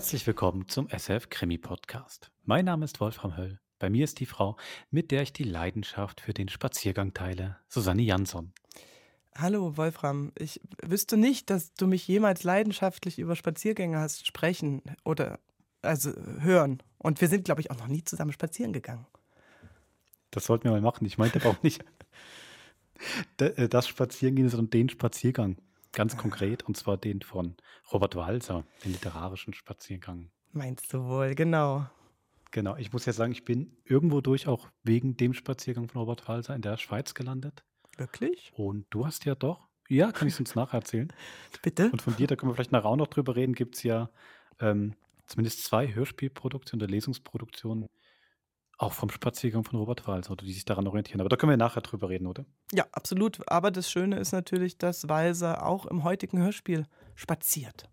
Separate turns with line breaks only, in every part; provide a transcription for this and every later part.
Herzlich willkommen zum SF Krimi Podcast. Mein Name ist Wolfram Höll. Bei mir ist die Frau, mit der ich die Leidenschaft für den Spaziergang teile, Susanne Jansson.
Hallo Wolfram, ich wüsste nicht, dass du mich jemals leidenschaftlich über Spaziergänge hast sprechen oder also hören. Und wir sind, glaube ich, auch noch nie zusammen spazieren gegangen.
Das sollten wir mal machen. Ich meinte aber auch nicht äh, das Spazierengehen, sondern den Spaziergang. Ganz konkret, und zwar den von Robert Walser, den literarischen Spaziergang.
Meinst du wohl, genau.
Genau, ich muss ja sagen, ich bin irgendwo durch auch wegen dem Spaziergang von Robert Walser in der Schweiz gelandet.
Wirklich?
Und du hast ja doch, ja, kann ich es uns nacherzählen.
Bitte?
Und von dir, da können wir vielleicht nachher auch noch drüber reden, gibt es ja ähm, zumindest zwei Hörspielproduktionen oder Lesungsproduktionen auch vom Spaziergang von Robert Walser, oder die sich daran orientieren. Aber da können wir nachher drüber reden, oder?
Ja, absolut. Aber das Schöne ist natürlich, dass Walser auch im heutigen Hörspiel spaziert.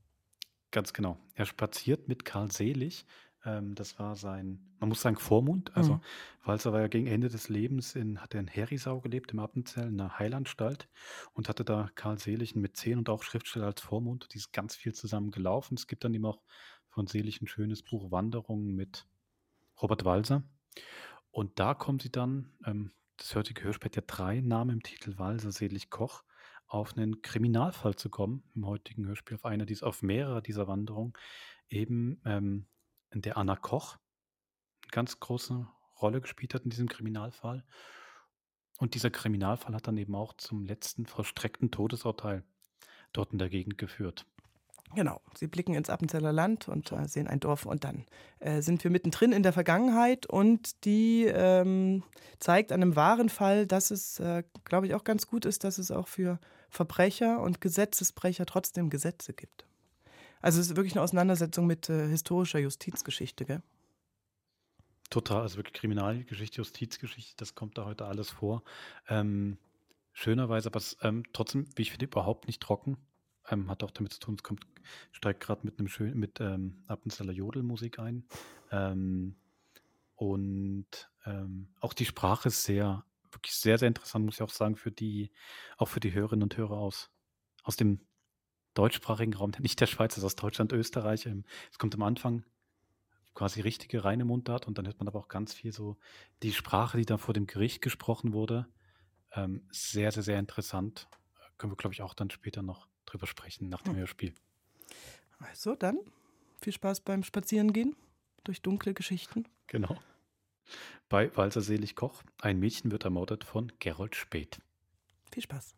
Ganz genau. Er spaziert mit Karl Selig. Ähm, das war sein, man muss sagen, Vormund. Also mhm. Walser war ja gegen Ende des Lebens in, hat er in Herisau gelebt, im Appenzell, in einer Heilanstalt und hatte da Karl Selig mit zehn und auch Schriftsteller als Vormund. Die ist ganz viel zusammen gelaufen. Es gibt dann eben auch von Selig ein schönes Buch Wanderungen mit Robert Walser. Und da kommen sie dann, ähm, das heutige Hörspiel hat ja drei Namen im Titel, Walser, Selig, Koch, auf einen Kriminalfall zu kommen, im heutigen Hörspiel, auf einer dieser, auf mehrere dieser Wanderungen, eben ähm, der Anna Koch eine ganz große Rolle gespielt hat in diesem Kriminalfall. Und dieser Kriminalfall hat dann eben auch zum letzten vollstreckten Todesurteil dort in der Gegend geführt.
Genau, sie blicken ins Appenzeller Land und äh, sehen ein Dorf und dann äh, sind wir mittendrin in der Vergangenheit und die ähm, zeigt an einem wahren Fall, dass es, äh, glaube ich, auch ganz gut ist, dass es auch für Verbrecher und Gesetzesbrecher trotzdem Gesetze gibt. Also es ist wirklich eine Auseinandersetzung mit äh, historischer Justizgeschichte, gell?
Total, also wirklich Kriminalgeschichte, Justizgeschichte, das kommt da heute alles vor. Ähm, schönerweise, aber es, ähm, trotzdem, wie ich finde, überhaupt nicht trocken. Ähm, hat auch damit zu tun, es kommt, steigt gerade mit einem schönen, mit ähm, Appenzeller Jodelmusik ein. Ähm, und ähm, auch die Sprache ist sehr, wirklich sehr, sehr interessant, muss ich auch sagen, für die, auch für die Hörerinnen und Hörer aus, aus dem deutschsprachigen Raum, nicht der Schweiz, also aus Deutschland, Österreich. Ähm, es kommt am Anfang quasi richtige reine Mundart und dann hört man aber auch ganz viel so die Sprache, die da vor dem Gericht gesprochen wurde. Ähm, sehr, sehr, sehr interessant. Können wir, glaube ich, auch dann später noch drüber sprechen nach dem hm. Hörspiel.
Also dann viel Spaß beim Spazierengehen durch dunkle Geschichten.
Genau. Bei Walser Selig Koch, ein Mädchen wird ermordet von Gerold Speth.
Viel Spaß.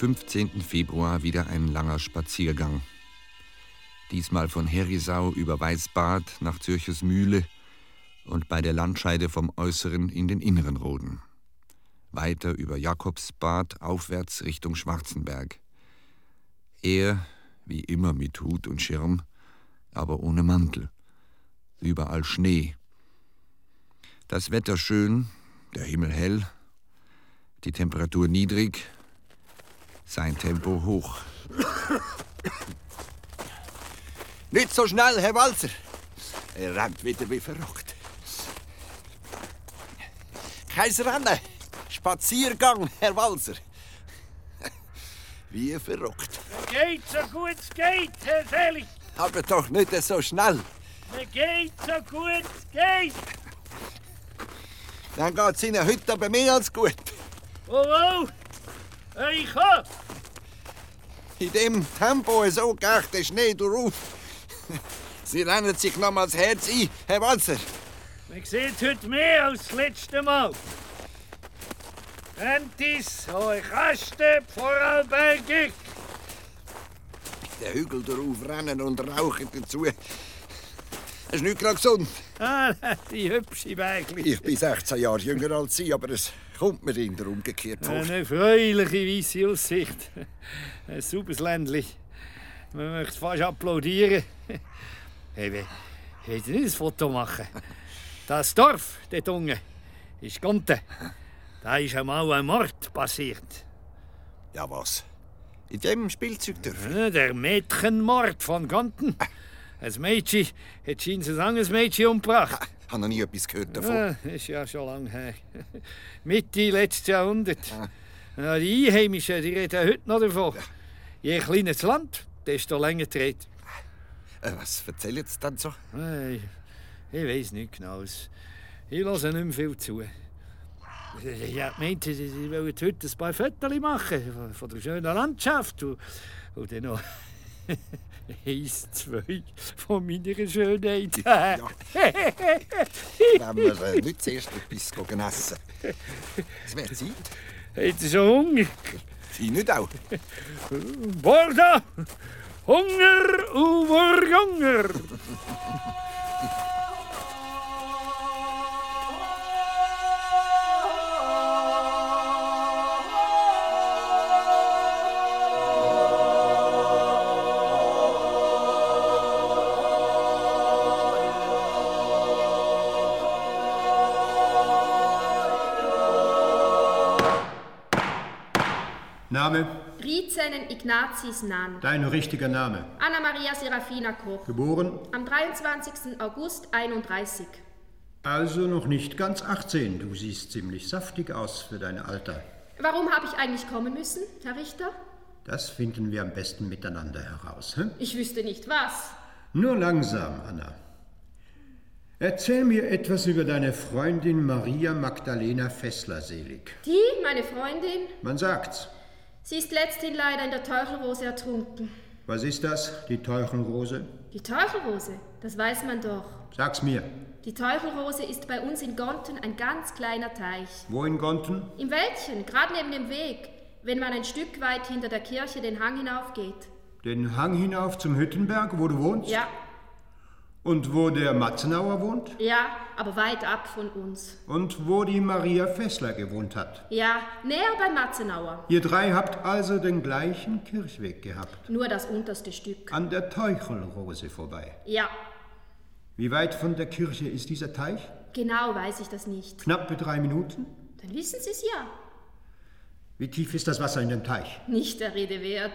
15. Februar wieder ein langer Spaziergang. Diesmal von Herisau über Weißbad nach Zürches Mühle und bei der Landscheide vom äußeren in den inneren Roden. Weiter über Jakobsbad aufwärts Richtung Schwarzenberg. Er, wie immer mit Hut und Schirm, aber ohne Mantel. Überall Schnee. Das Wetter schön, der Himmel hell, die Temperatur niedrig, sein Tempo hoch.
Nicht so schnell, Herr Walzer. Er rennt wieder wie verrückt. Kein Rennen, Spaziergang, Herr Walzer. Wie verrückt.
Geht so gut es geht, Herr Selig.
Aber doch nicht so schnell.
Geht so gut es geht.
Dann geht's Ihnen heute aber mehr als gut.
Oh, oh. Ich hab!
In dem Tempo so geht der Schnee drauf. Sie rennen sich nochmals Herz ein, Herr Walzer.
Man sieht heute mehr als das letzte Mal. Rentis, euch Kasten, Vorarlbergig.
Der Hügel drauf rennen und rauchen dazu.
Hast du nicht gerade gesund?
Ah, die hübsche Bägli.
Ich bin 16 Jahre jünger als Sie, aber es kommt mir in der umgekehrt vor.
Eine freuliche weisse Aussicht. Ein sauberes Ländli. Man möchte fast applaudieren. Hey, wir wollen nicht ein Foto machen. Das Dorf dort unten ist Gonte. Da ist einmal ein Mord passiert.
Ja, was? In dem Spielzeugdorf?
Der Mädchenmord von Gonten. Ein Mädchen hat scheinbar ein anderes Mädchen umgebracht.
Ich habe noch nie etwas gehört davon.
Ja, ist ja schon lange her. Mitte letzten Jahrhundert. Ja, die Einheimischen die reden heute noch davon. Je kleiner das Land, desto länger dreht.
Äh, was erzählen Sie dann so?
Ich, ich weiß nicht genau. Ich höre nicht mehr viel zu. Ja, die meinten, sie wollen heute ein paar Fotos machen von- von der schönen Landschaft. Und, und dann noch eins, zwei von meiner Schönheit.
Ja. Wenn wir äh, nicht zuerst etwas gehen essen. Es wäre Zeit.
Habt ihr schon Hunger?
Sie nicht auch?
Borda! Hunger over Hunger!
Rizenen Ignatius Nann.
Dein richtiger Name.
Anna-Maria Serafina Koch.
Geboren?
Am 23. August 31.
Also noch nicht ganz 18. Du siehst ziemlich saftig aus für dein Alter.
Warum habe ich eigentlich kommen müssen, Herr Richter?
Das finden wir am besten miteinander heraus. Hm?
Ich wüsste nicht was.
Nur langsam, Anna. Erzähl mir etwas über deine Freundin Maria Magdalena Fessler-Selig.
Die, meine Freundin,
Man sagt's.
Sie ist letzthin leider in der Teuchelrose ertrunken.
Was ist das, die Teuchelrose?
Die Teuchelrose, das weiß man doch.
Sag's mir.
Die Teuchelrose ist bei uns in Gonten ein ganz kleiner Teich.
Wo in Gonten?
Im Wäldchen, gerade neben dem Weg, wenn man ein Stück weit hinter der Kirche den Hang hinaufgeht.
Den Hang hinauf zum Hüttenberg, wo du wohnst?
Ja,
Und wo der Matzenauer wohnt?
ja, aber weit ab von uns.
Und wo die Maria Fessler gewohnt hat?
Ja, näher bei Matzenauer.
Ihr drei habt also den gleichen Kirchweg gehabt.
Nur das unterste Stück.
An der Teuchelrose vorbei.
Ja,
Wie weit von der Kirche ist dieser Teich?
genau weiß ich das nicht.
Knappe drei Minuten.
Dann wissen Sie es ja.
Wie tief ist das Wasser in dem Teich?
Nicht der Rede wert.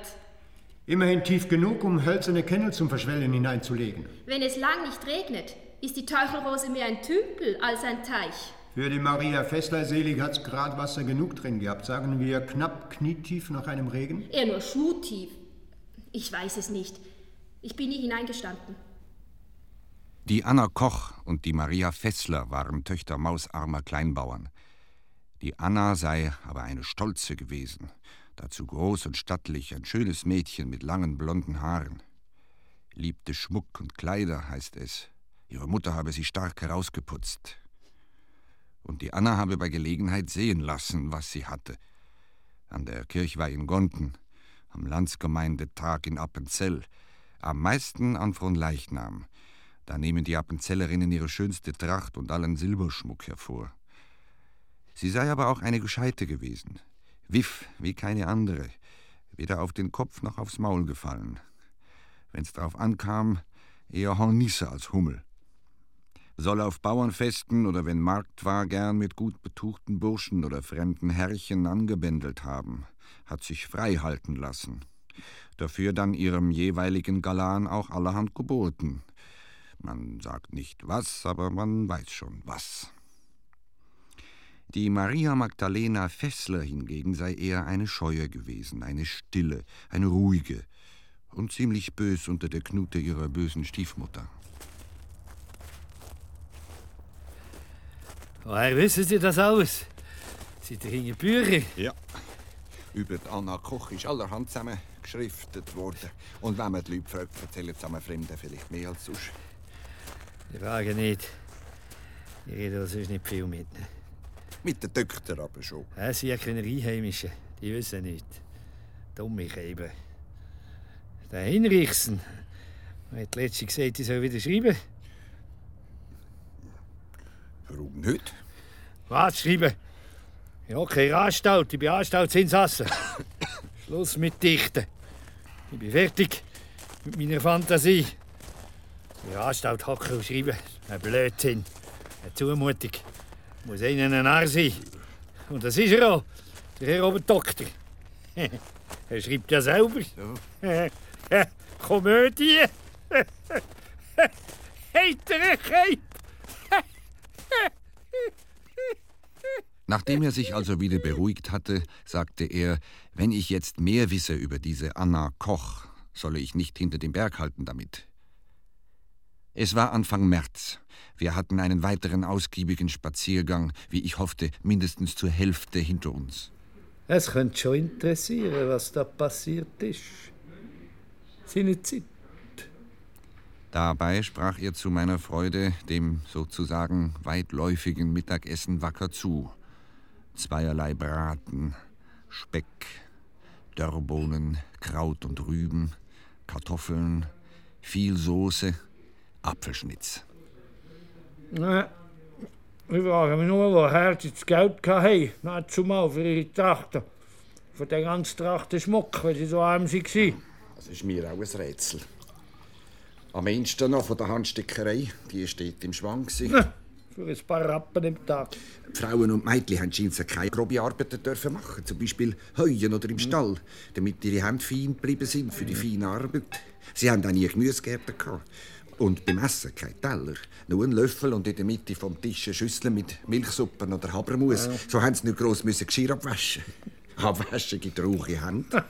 Immerhin tief genug, um hölzerne Kennel zum Verschwellen hineinzulegen.
Wenn es lang nicht regnet, ist die Teuchelrose mehr ein Tümpel als ein Teich.
Für die Maria Fessler selig hat's grad Wasser genug drin gehabt. Sagen wir knapp knietief nach einem Regen?
Eher nur schuhtief. Ich weiß es nicht. Ich bin nie hineingestanden.
Die Anna Koch und die Maria Fessler waren Töchter mausarmer Kleinbauern. Die Anna sei aber eine Stolze gewesen, dazu groß und stattlich, ein schönes Mädchen mit langen blonden Haaren. Liebte Schmuck und Kleider, heißt es. Ihre Mutter habe sie stark herausgeputzt. Und die Anna habe bei Gelegenheit sehen lassen, was sie hatte. An der Kirchweih in Gonten, am Landsgemeindetag in Appenzell, am meisten an Fronleichnam. Da nehmen die Appenzellerinnen ihre schönste Tracht und allen Silberschmuck hervor. Sie sei aber auch eine Gescheite gewesen, wiff wie keine andere, weder auf den Kopf noch aufs Maul gefallen. Wenn's drauf ankam, eher Hornisse als Hummel. Soll auf Bauernfesten oder wenn Markt war, gern mit gut betuchten Burschen oder fremden Herrchen angebändelt haben, hat sich frei halten lassen. Dafür dann ihrem jeweiligen Galan auch allerhand geboten. Man sagt nicht was, aber man weiß schon was. Die Maria Magdalena Fessler hingegen sei eher eine Scheue gewesen, eine stille, eine ruhige und ziemlich bös unter der Knute ihrer bösen Stiefmutter.
Woher wissen Sie das alles? Seid ihr in Bücher?
Ja. Über die Anna Koch ist allerhand zusammen geschriftet worden. Und wenn man die Leute fragt, erzählen zusammen Fremden vielleicht mehr als sonst.
Ich frage nicht. Ich rede da sonst nicht viel mit.
Mit den Töchtern aber schon.
Sie sind ja keine Einheimischen. Die wissen nicht. Dumme eben. Der Hinrichsen hat letztens gesagt, ich soll wieder schreiben.
Warum nicht?
Was schreiben? Ja, keine Anstalt. Ich bin Anstaltsinsasse. Schluss mit Dichten. Ich bin fertig mit meiner Fantasie. In der Anstalt hocken und schreiben. Ein Blödsinn. Eine Zumutung. Muss einer ein Narr sein. Und das ist er auch. Der Herr Oberdoktor. er schreibt ja selber. Ja. Komödie. Heitere Keip.
Nachdem er sich also wieder beruhigt hatte, sagte er, wenn ich jetzt mehr wisse über diese Anna Koch, solle ich nicht hinter dem Berg halten damit. Es war Anfang März. Wir hatten einen weiteren ausgiebigen Spaziergang, wie ich hoffte, mindestens zur Hälfte hinter uns.
Es könnte schon interessieren, was da passiert ist. Seine Zeit.
Dabei sprach er zu meiner Freude dem sozusagen weitläufigen Mittagessen wacker zu. Zweierlei Braten, Speck, Dörrbohnen, Kraut und Rüben, Kartoffeln, viel Soße, Apfelschnitz.
Na, ich frage mich nur, woher sie das Geld hatten, nicht zumal für ihre Trachten. Für den ganzen Trachtenschmuck, weil sie so arm waren.
Das ist mir auch ein Rätsel. Am ehesten noch von der Handstickerei. Die steht im Schwang. gewesen.
Für ein paar Rappen im Tag.
Die Frauen und Mädchen haben scheinbar keine grobe Arbeiten dürfen machen. Zum Beispiel heuen oder im Stall, damit ihre Hände fein geblieben sind für die feine Arbeit. Sie haben auch nie Gemüsegärten gehabt. Und beim Essen kein Teller. Nur ein Löffel und in der Mitte vom Tisch eine Schüssel mit Milchsuppen oder Habermus. So haben sie nicht gross müssen Geschirr abwaschen. Abwaschen gibt rauche Hände.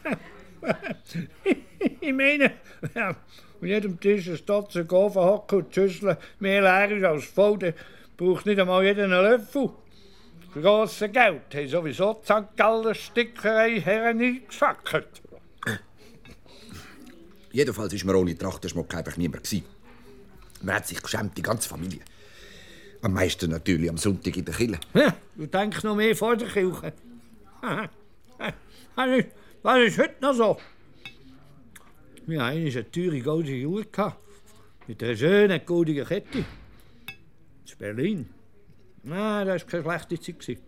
ich meine, ja, an jedem Tisch ein Stotzer Ofen hocken und die Schüssel mehr leer ist als voll, dann braucht nicht einmal jeder einen Löffel. Für grosses Geld haben sowieso die St. Galler Stickerei Herren eingesackt.
Jedenfalls war mir ohne Trachtenschmuck einfach niemand. gewesen. Man hat sich geschämt, die ganze Familie. Am meisten natürlich am Sonntag in der Kille.
Ja, du denkst noch mehr vor der Kirche. Was ist, heute noch so? Wir hatten eine teure goldene Uhr mit einer schönen goldenen Kette. In Berlin. Nein, das war keine schlechte Zeit.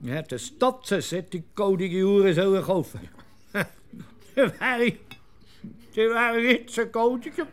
Wir hätten Dutzend solche goldige Uhren sollen kaufen Dann wäre ich, dann wäre ich jetzt ein goldiger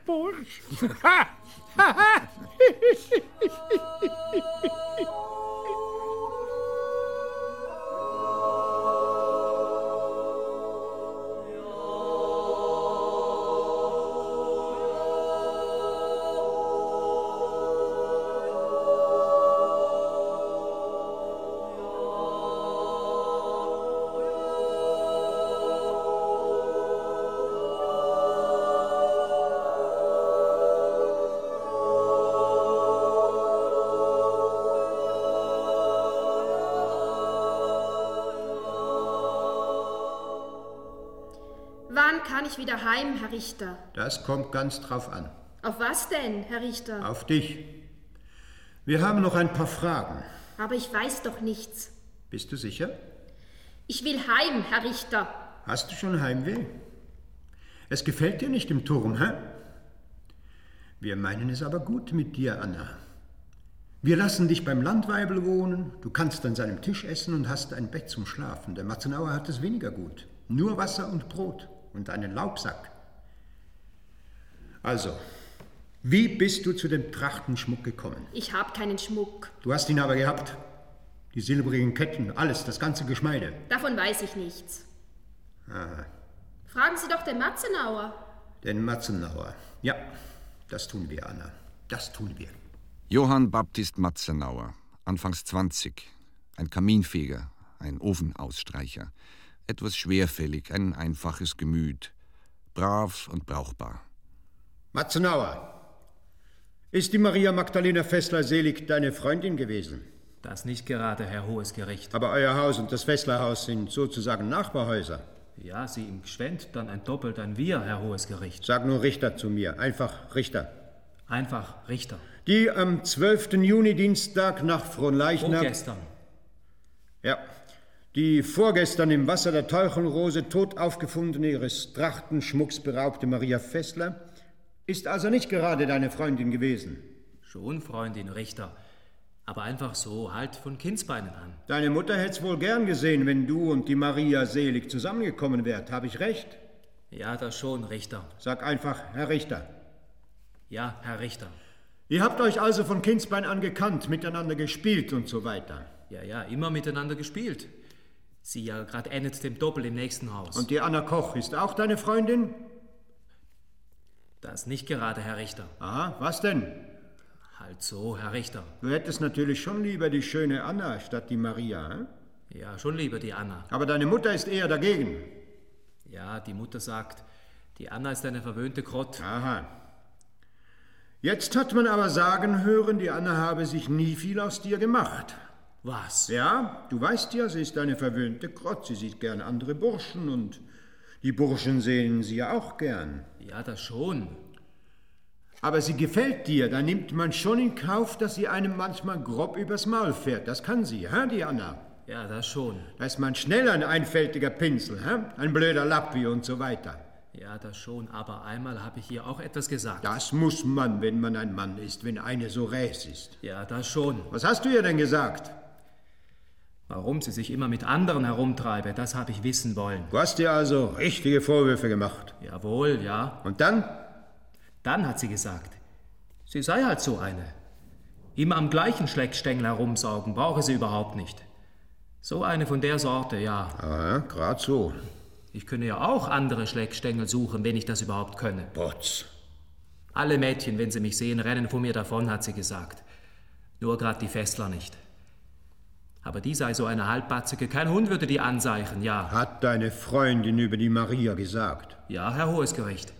Richter?
Das kommt ganz drauf an.
Auf was denn, Herr Richter?
Auf dich. Wir haben noch ein paar Fragen.
Aber ich weiß doch nichts.
Bist du sicher?
Ich will heim, Herr Richter.
Hast du schon Heimweh? Es gefällt dir nicht im Turm, hä? Wir meinen es aber gut mit dir, Anna. Wir lassen dich beim Landweibel wohnen, du kannst an seinem Tisch essen und hast ein Bett zum Schlafen. Der Matzenauer hat es weniger gut. Nur Wasser und Brot und einen Laubsack. Also, wie bist du zu dem Trachtenschmuck gekommen?
Ich habe keinen Schmuck.
Du hast ihn aber gehabt. Die silbrigen Ketten, alles, das ganze Geschmeide.
Davon weiß ich nichts.
Ah,
Fragen Sie doch den Matzenauer.
den Matzenauer. Ja, das tun wir, Anna. Das tun wir.
Johann Baptist Matzenauer, anfangs 20, ein Kaminfeger, ein Ofenausstreicher, etwas schwerfällig, ein einfaches Gemüt, brav und brauchbar.
Matzenauer, ist die Maria Magdalena Fessler selig deine Freundin gewesen?
Das nicht gerade, Herr Hohes Gericht.
Aber euer Haus und das Fesslerhaus sind sozusagen Nachbarhäuser.
Ja, Sie im Gschwend, dann ein Doppelt, ein Wir, Herr Hohes Gericht.
Sag nur Richter zu mir, einfach Richter.
Einfach Richter.
Die am 12. Juni Dienstag nach Fronleichnam...
Vorgestern.
Ja. Die vorgestern im Wasser der Teuchelrose tot aufgefundene, ihres Trachtenschmucks beraubte Maria Fessler ist also nicht gerade deine Freundin gewesen.
Schon, Freundin Richter. Aber einfach so, halt von Kindsbeinen an.
Deine Mutter hätt's wohl gern gesehen, wenn du und die Maria selig zusammengekommen wärt. Habe ich recht?
Ja, das schon, Richter.
Sag einfach, Herr Richter.
Ja, Herr Richter.
Ihr habt euch also von Kindsbein an gekannt, miteinander gespielt und so weiter.
Ja, ja, immer miteinander gespielt. Sie ja gerade endet dem Doppel im nächsten Haus.
Und die Anna Koch ist auch deine Freundin?
Das nicht gerade, Herr Richter.
Aha, was denn?
Halt so, Herr Richter.
Du hättest natürlich schon lieber die schöne Anna statt die Maria, hm?
Ja, schon lieber die Anna.
Aber deine Mutter ist eher dagegen.
Ja, die Mutter sagt, die Anna ist eine verwöhnte Krott.
Aha. Jetzt hat man aber sagen hören, die Anna habe sich nie viel aus dir gemacht.
Was?
Ja, du weißt ja, sie ist eine verwöhnte Krott. Sie sieht gern andere Burschen und die Burschen sehen sie ja auch gern.
Ja, das schon.
Aber sie gefällt dir, da nimmt man schon in Kauf, dass sie einem manchmal grob übers Maul fährt. Das kann sie, hä, die Anna?
Ja, das schon.
Da ist man schnell ein einfältiger Pinsel, hä? ein blöder Lappi und so weiter.
Ja, das schon. Aber einmal habe ich ihr auch etwas gesagt.
Das muss man, wenn man ein Mann ist, wenn eine so räs ist.
Ja, das schon.
Was hast du ihr denn gesagt?
Warum sie sich immer mit anderen herumtreibe, das habe ich wissen wollen.
Du hast ihr also richtige Vorwürfe gemacht.
Jawohl, ja.
Und dann?
Dann hat sie gesagt, sie sei halt so eine. Immer am gleichen Schleckstängel herumsaugen, brauche sie überhaupt nicht. So eine von der Sorte, ja.
Aha, grad so.
Ich könne ja auch andere Schleckstängel suchen, wenn ich das überhaupt könne.
Potz.
Alle Mädchen, wenn sie mich sehen, rennen von mir davon, hat sie gesagt. Nur grad die Fessler nicht. Aber die sei so eine Halbbatzige, kein Hund würde die anseichen, ja.
Hat deine Freundin über die Maria gesagt?
Ja, Herr Hohes Gericht.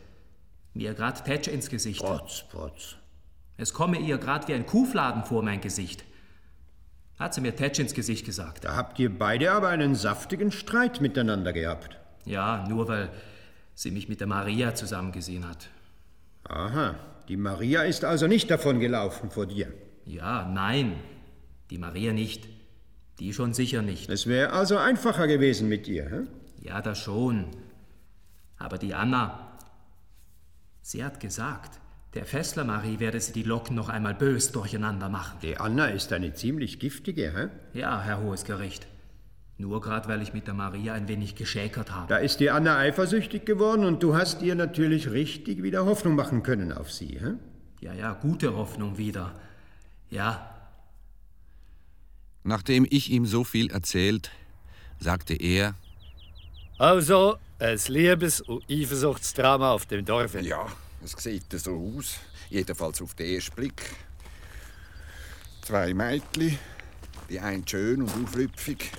Mir grad Tätsch ins Gesicht.
Potz, potz.
Es komme ihr grad wie ein Kuhfladen vor mein Gesicht. Hat sie mir Tätsch ins Gesicht gesagt.
Da habt ihr beide aber einen saftigen Streit miteinander gehabt.
Ja, nur weil sie mich mit der Maria zusammengesehen hat.
Aha, die Maria ist also nicht davon gelaufen vor dir.
Ja, nein, die Maria nicht. Die schon sicher nicht.
Es wäre also einfacher gewesen mit ihr, hä?
Ja, das schon. Aber die Anna, sie hat gesagt, der Fessler Marie werde sie die Locken noch einmal bös durcheinander machen.
Die Anna ist eine ziemlich giftige, hä?
Ja, Herr Hohes Gericht. Nur gerade, weil ich mit der Maria ein wenig geschäkert habe.
Da ist die Anna eifersüchtig geworden und du hast ihr natürlich richtig wieder Hoffnung machen können auf sie, hä?
Ja, ja, gute Hoffnung wieder. Ja,
Nachdem ich ihm so viel erzählt, sagte er,
Also, ein Liebes- und Eifersuchtsdrama auf dem Dorf.
Ja, es sieht so aus. Jedenfalls auf den ersten Blick. Zwei Mädchen, die eine schön und auflüpfig,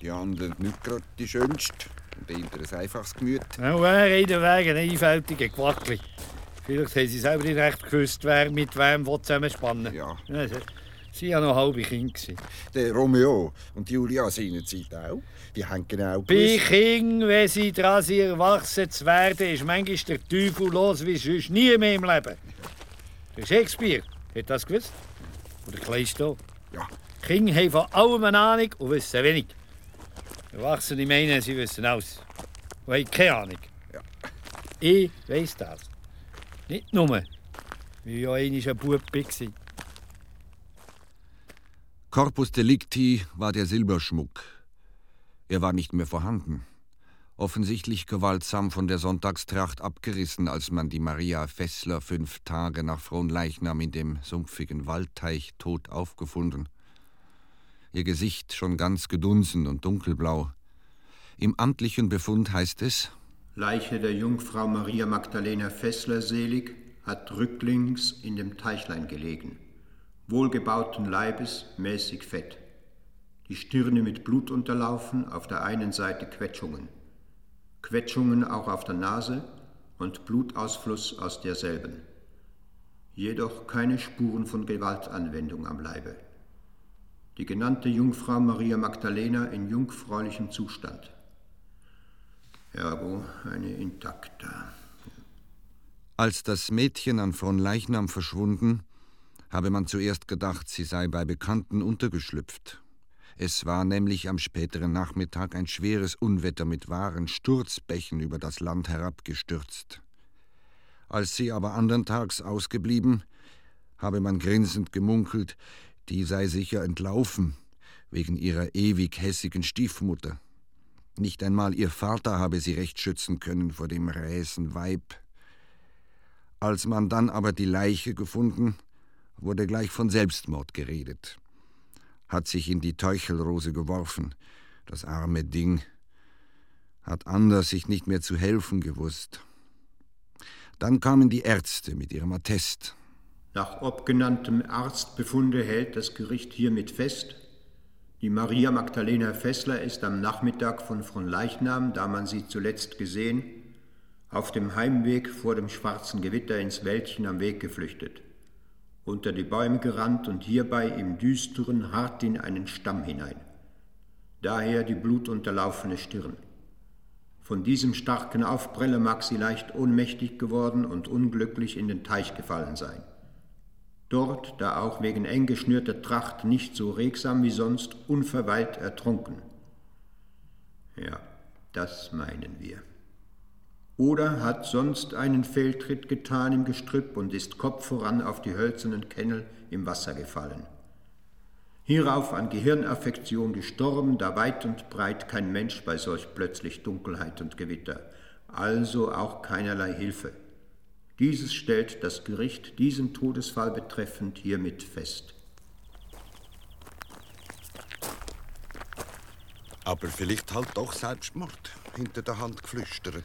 die andere nicht gerade die schönste und die andere ein einfaches Gemüt.
Ja, wer in der Weg ein einfältiger Quackli. Vielleicht haben sie selber nicht recht gewusst, wer mit wem will zusammenspannen
Ja.
Ja, sie- waren noch halbe gewesen.
Der Romeo und Julia seinerzeit auch. Die haben genau
Bei
gewusst.
Kindern, wenn sie dran sind, erwachsen zu werden, ist manchmal der Teufel los wie sonst nie mehr im Leben. Der Shakespeare hat das gewusst. Oder Kleisto.
Ja.
Kinder haben von allem eine Ahnung und wissen wenig. Erwachsene meinen, sie wissen alles. Und haben keine Ahnung.
Ja.
Ich weiss das. Nicht nur, weil ich ja einmal ein Bub war.
Corpus Delicti war der Silberschmuck. Er war nicht mehr vorhanden. Offensichtlich gewaltsam von der Sonntagstracht abgerissen, als man die Maria Fessler fünf Tage nach Fronleichnam in dem sumpfigen Waldteich tot aufgefunden. Ihr Gesicht schon ganz gedunsen und dunkelblau. Im amtlichen Befund heißt es,
Leiche der Jungfrau Maria Magdalena Fessler selig hat rücklings in dem Teichlein gelegen. Wohlgebauten Leibes, mäßig fett. Die Stirne mit Blut unterlaufen, auf der einen Seite Quetschungen. Quetschungen auch auf der Nase und Blutausfluss aus derselben. Jedoch keine Spuren von Gewaltanwendung am Leibe. Die genannte Jungfrau Maria Magdalena in jungfräulichem Zustand. Ergo eine intakta.
Als das Mädchen an Fronleichnam verschwunden, habe man zuerst gedacht, sie sei bei Bekannten untergeschlüpft. Es war nämlich am späteren Nachmittag ein schweres Unwetter mit wahren Sturzbächen über das Land herabgestürzt. Als sie aber andern Tags ausgeblieben, habe man grinsend gemunkelt, Die sei sicher entlaufen, wegen ihrer ewig hässigen Stiefmutter. Nicht einmal ihr Vater habe sie recht schützen können vor dem räsen Weib. Als man dann aber die Leiche gefunden, wurde gleich von Selbstmord geredet. Hat sich in die Teuchelrose geworfen, das arme Ding. Hat anders sich nicht mehr zu helfen gewusst. Dann kamen die Ärzte mit ihrem Attest.
Nach obgenanntem Arztbefunde hält das Gericht hiermit fest, die Maria Magdalena Fessler ist am Nachmittag von Fronleichnam, da man sie zuletzt gesehen, auf dem Heimweg vor dem schwarzen Gewitter ins Wäldchen am Weg geflüchtet, unter die Bäume gerannt und hierbei im Düsteren hart in einen Stamm hinein. Daher die blutunterlaufene Stirn. Von diesem starken Aufpreller mag sie leicht ohnmächtig geworden und unglücklich in den Teich gefallen sein dort, da auch wegen eng geschnürter Tracht nicht so regsam wie sonst, unverweilt ertrunken. Ja, das meinen wir. Oder hat sonst einen Fehltritt getan im Gestrüpp und ist Kopf voran auf die hölzernen Kennel im Wasser gefallen. Hierauf an Gehirnaffektion gestorben, da weit und breit kein Mensch bei solch plötzlich Dunkelheit und Gewitter, also auch keinerlei Hilfe. Dieses stellt das Gericht diesen Todesfall betreffend hiermit fest.
Aber vielleicht halt doch Selbstmord, hinter der Hand geflüstert.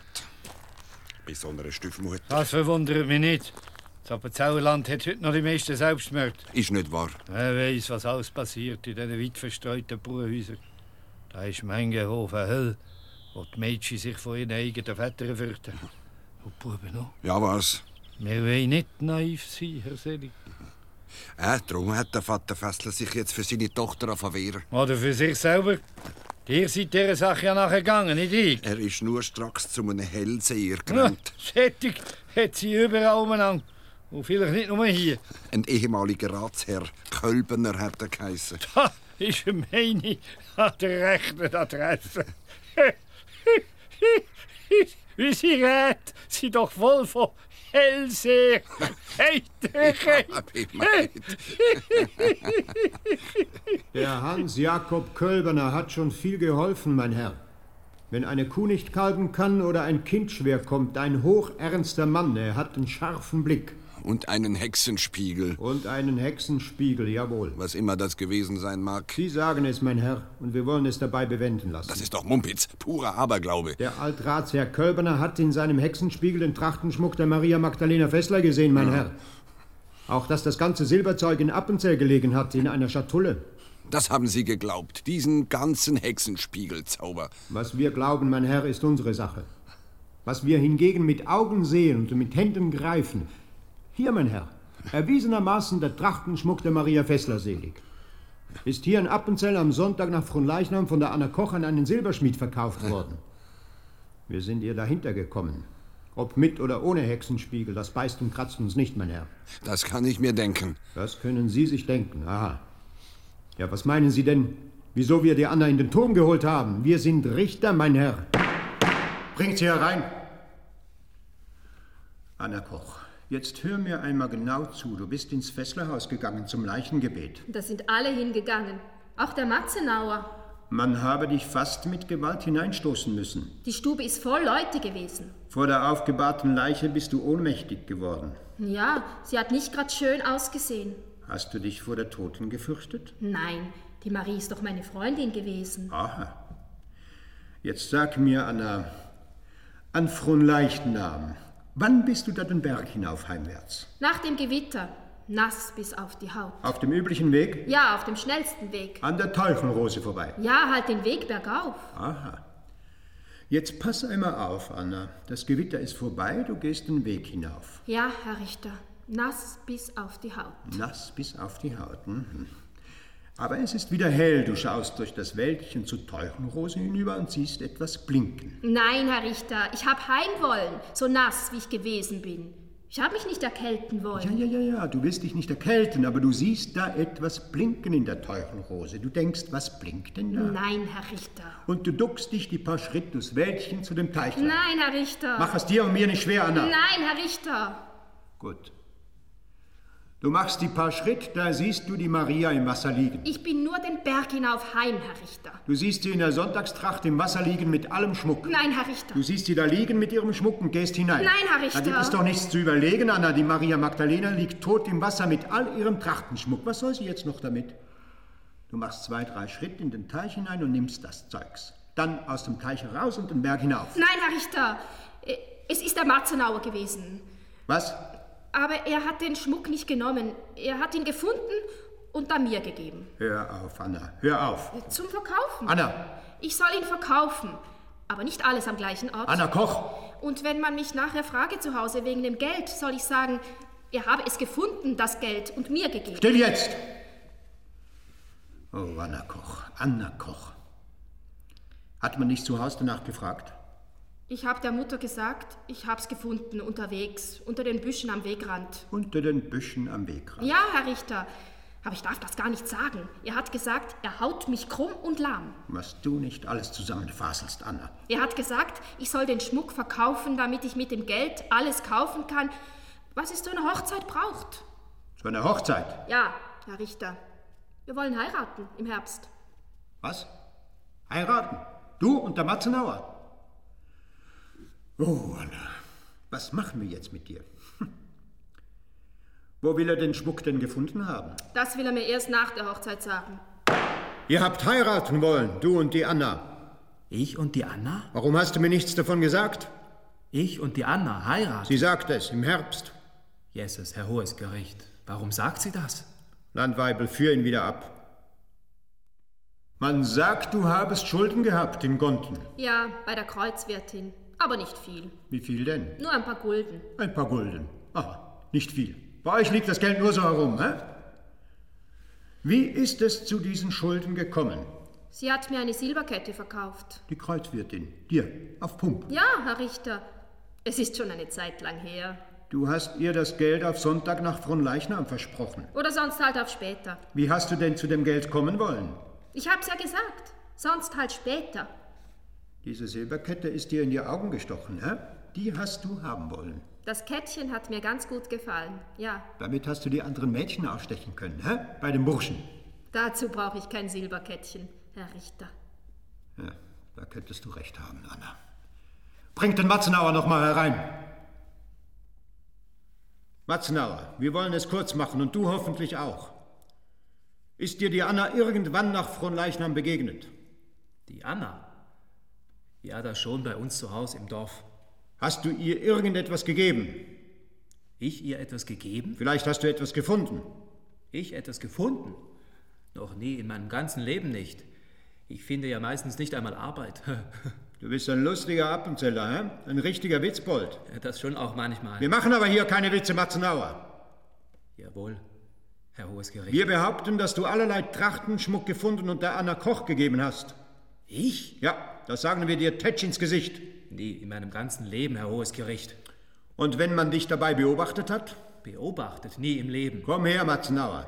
Bei so einer Stiefmutter.
Das verwundert mich nicht. Das Appenzellerland hat heute noch die meisten Selbstmorde.
Ist nicht wahr.
Wer weiß, was alles passiert in diesen weit verstreuten Bauernhäusern. Da ist Menge Hof eine Hölle, wo die Mädchen sich von ihren eigenen Vätern fürchten. Und die Buben auch.
Ja, was?
Wir wollen nicht naiv sein, Herr Selig.
Äh, darum hat der Vater Fessler sich jetzt für seine Tochter verwehren.
Oder für sich selber. Ihr seid dieser Sache ja nachgegangen, nicht ich.
Er ist nur stracks zu einem Hellseher
Ja,
gerannt.
Sättig hat sie überall umeinander. Und vielleicht nicht nur hier.
Ein ehemaliger Ratsherr, Kölbener hat er geheissen.
Da ist eine Meine an der rechten Adresse. Wie sie redet, sie doch voll von Hellseher, Heiterkeit.
Der Hans Jakob Kölberner hat schon viel geholfen, mein Herr. Wenn eine Kuh nicht kalben kann oder ein Kind schwer kommt, ein hochernster Mann, er hat einen scharfen Blick.
Und einen Hexenspiegel.
Und einen Hexenspiegel, jawohl.
Was immer das gewesen sein mag.
Sie sagen es, mein Herr, und wir wollen es dabei bewenden lassen.
Das ist doch Mumpitz, purer Aberglaube.
Der Altratsherr Kölberner hat in seinem Hexenspiegel den Trachtenschmuck der Maria Magdalena Fessler gesehen, mein
Ja.
Herr. Auch dass das ganze Silberzeug in Appenzell gelegen hat, in einer Schatulle.
Das haben Sie geglaubt, diesen ganzen Hexenspiegelzauber.
Was wir glauben, mein Herr, ist unsere Sache. Was wir hingegen mit Augen sehen und mit Händen greifen. Hier, mein Herr, erwiesenermaßen der Trachtenschmuck der Maria Fessler selig. Ist hier in Appenzell am Sonntag nach Fronleichnam von der Anna Koch an einen Silberschmied verkauft worden. Wir sind ihr dahinter gekommen. Ob mit oder ohne Hexenspiegel, das beißt und kratzt uns nicht, mein Herr.
Das kann ich mir denken.
Das können Sie sich denken, aha. Ja, was meinen Sie denn, wieso wir die Anna in den Turm geholt haben? Wir sind Richter, mein Herr. Bringt sie herein. Anna Koch, jetzt hör mir einmal genau zu. Du bist ins Fesslerhaus gegangen zum Leichengebet.
Da sind alle hingegangen. Auch der Matzenauer.
Man habe dich fast mit Gewalt hineinstoßen müssen.
Die Stube ist voll Leute gewesen.
Vor der aufgebahrten Leiche bist du ohnmächtig geworden.
Ja, sie hat nicht grad schön ausgesehen.
Hast du dich vor der Toten gefürchtet?
Nein, die Marie ist doch meine Freundin gewesen.
Aha. Jetzt sag mir, Anna, an Fronleichnam, wann bist du da den Berg hinauf heimwärts?
Nach dem Gewitter. Nass bis auf die Haut.
Auf dem üblichen Weg?
Ja, auf dem schnellsten Weg.
An der Teufelsrose vorbei.
Ja, halt den Weg bergauf.
Aha. Jetzt pass einmal auf, Anna. Das Gewitter ist vorbei, du gehst den Weg hinauf.
Ja, Herr Richter. Nass bis auf die Haut.
Nass bis auf die Haut. Mhm. Aber es ist wieder hell. Du schaust durch das Wäldchen zur Teufelsrose hinüber und siehst etwas blinken.
Nein, Herr Richter, ich hab heim wollen, so nass wie ich gewesen bin. Ich hab mich nicht erkälten wollen.
Ja, ja, ja, ja, du willst dich nicht erkälten, aber du siehst da etwas blinken in der Teufelsrose. Du denkst, was blinkt denn da?
Nein, Herr Richter.
Und du duckst dich die paar Schritte durchs Wäldchen zu dem Teich.
Nein, Herr Richter.
Mach es dir und mir nicht schwer, Anna.
Nein, Herr Richter.
Gut. Du machst die paar Schritt, da siehst du die Maria im Wasser liegen.
Ich bin nur den Berg hinauf heim, Herr Richter.
Du siehst sie in der Sonntagstracht im Wasser liegen mit allem Schmuck.
Nein, Herr Richter.
Du siehst sie da liegen mit ihrem Schmuck und gehst hinein.
Nein, Herr Richter.
Da gibt es doch nichts zu überlegen, Anna. Die Maria Magdalena liegt tot im Wasser mit all ihrem Trachtenschmuck. Was soll sie jetzt noch damit? Du machst zwei, drei Schritte in den Teich hinein und nimmst das Zeugs. Dann aus dem Teich heraus und den Berg hinauf.
Nein, Herr Richter. Äh, es ist der Matzenauer gewesen.
Was?
Aber er hat den Schmuck nicht genommen. Er hat ihn gefunden und dann mir gegeben.
Hör auf, Anna. Hör auf.
Zum Verkaufen.
Anna.
Ich soll ihn verkaufen. Aber nicht alles am gleichen Ort.
Anna, koch.
Und wenn man mich nachher frage zu Hause wegen dem Geld, soll ich sagen, er habe es gefunden, das Geld, und mir gegeben.
Still jetzt! Oh, Anna Koch, Anna Koch. Hat man nicht zu Hause danach gefragt?
Ich habe der Mutter gesagt, ich hab's gefunden unterwegs, unter den Büschen am Wegrand.
Unter den Büschen am Wegrand?
Ja, Herr Richter. Aber ich darf das gar nicht sagen. Er hat gesagt, er haut mich krumm und lahm.
Was du nicht alles zusammenfaselst, Anna.
Er hat gesagt, ich soll den Schmuck verkaufen, damit ich mit dem Geld alles kaufen kann, was es zu einer Hochzeit braucht.
Zu einer Hochzeit?
Ja, Herr Richter. Wir wollen heiraten im Herbst.
Was? Heiraten? Du und der Matzenauer? Oh, Anna, was machen wir jetzt mit dir? Hm. Wo will er den Schmuck denn gefunden haben?
Das will er mir erst nach der Hochzeit sagen.
Ihr habt heiraten wollen, du und die Anna.
Ich und die Anna?
Warum hast du mir nichts davon gesagt?
Ich und die Anna heiraten?
Sie sagt es, im Herbst.
Jesus, Herr Hohes Gericht. Warum sagt sie das?
Landweibel, führ ihn wieder ab. Man sagt, du habest Schulden gehabt in Gonten.
Ja, bei der Kreuzwirtin. Aber nicht viel.
Wie viel denn?
Nur ein paar Gulden.
Ein paar Gulden. Aha, nicht viel. Bei euch liegt das Geld nur so herum, hä? Wie ist es zu diesen Schulden gekommen?
Sie hat mir eine Silberkette verkauft.
Die Kreuzwirtin. Dir, auf Pump.
Ja, Herr Richter. Es ist schon eine Zeit lang her.
Du hast ihr das Geld auf Sonntag nach Fronleichnam versprochen.
Oder sonst halt auf später.
Wie hast du denn zu dem Geld kommen wollen?
Ich hab's ja gesagt. Sonst halt später.
Diese Silberkette ist dir in die Augen gestochen, hä? Die hast du haben wollen.
Das Kettchen hat mir ganz gut gefallen, ja.
Damit hast du die anderen Mädchen ausstechen können, hä? Bei den Burschen.
Dazu brauche ich kein Silberkettchen, Herr Richter.
Ja, da könntest du recht haben, Anna. Bringt den Matzenauer noch mal herein. Matzenauer, wir wollen es kurz machen und du hoffentlich auch. Ist dir die Anna irgendwann nach Fronleichnam begegnet?
Die Anna? Ja, das schon bei uns zu Hause im Dorf.
Hast du ihr irgendetwas gegeben?
Ich ihr etwas gegeben?
Vielleicht hast du etwas gefunden.
Ich etwas gefunden? Noch nie, in meinem ganzen Leben nicht. Ich finde ja meistens nicht einmal Arbeit.
du bist ein lustiger Appenzeller, hä? ein richtiger Witzbold.
Ja, das schon auch manchmal.
Wir machen aber hier keine Witze, Matzenauer.
Jawohl, Herr Hohes Gericht.
Wir behaupten, dass du allerlei Trachtenschmuck gefunden und der Anna Koch gegeben hast.
Ich?
Ja, das sagen wir dir tätsch ins Gesicht.
Nie in meinem ganzen Leben, Herr Hohes Gericht.
Und wenn man dich dabei beobachtet hat?
Beobachtet, nie im Leben.
Komm her, Matzenauer.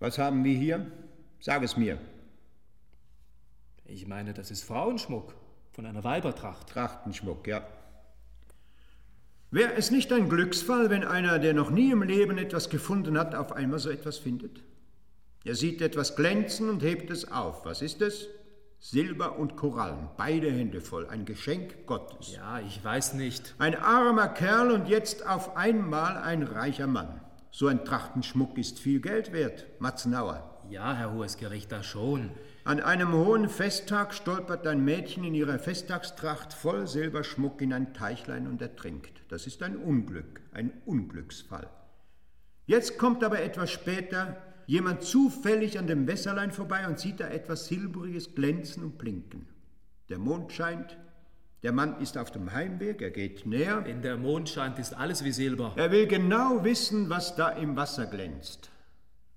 Was haben wir hier? Sag es mir.
Ich meine, das ist Frauenschmuck von einer Weibertracht.
Trachtenschmuck, ja. Wäre es nicht ein Glücksfall, wenn einer, der noch nie im Leben etwas gefunden hat, auf einmal so etwas findet? Er sieht etwas glänzen und hebt es auf. Was ist es? Silber und Korallen, beide Hände voll, ein Geschenk Gottes.
Ja, ich weiß nicht.
Ein armer Kerl und jetzt auf einmal ein reicher Mann. So ein Trachtenschmuck ist viel Geld wert, Matzenauer.
Ja, Herr Hohes Gericht, da schon.
An einem hohen Festtag stolpert ein Mädchen in ihrer Festtagstracht voll Silberschmuck in ein Teichlein und ertrinkt. Das ist ein Unglück, ein Unglücksfall. Jetzt kommt aber etwas später jemand zufällig an dem Wässerlein vorbei und sieht da etwas Silbriges glänzen und blinken. Der Mond scheint, der Mann ist auf dem Heimweg, er geht näher.
Wenn der Mond scheint, ist alles wie Silber.
Er will genau wissen, was da im Wasser glänzt.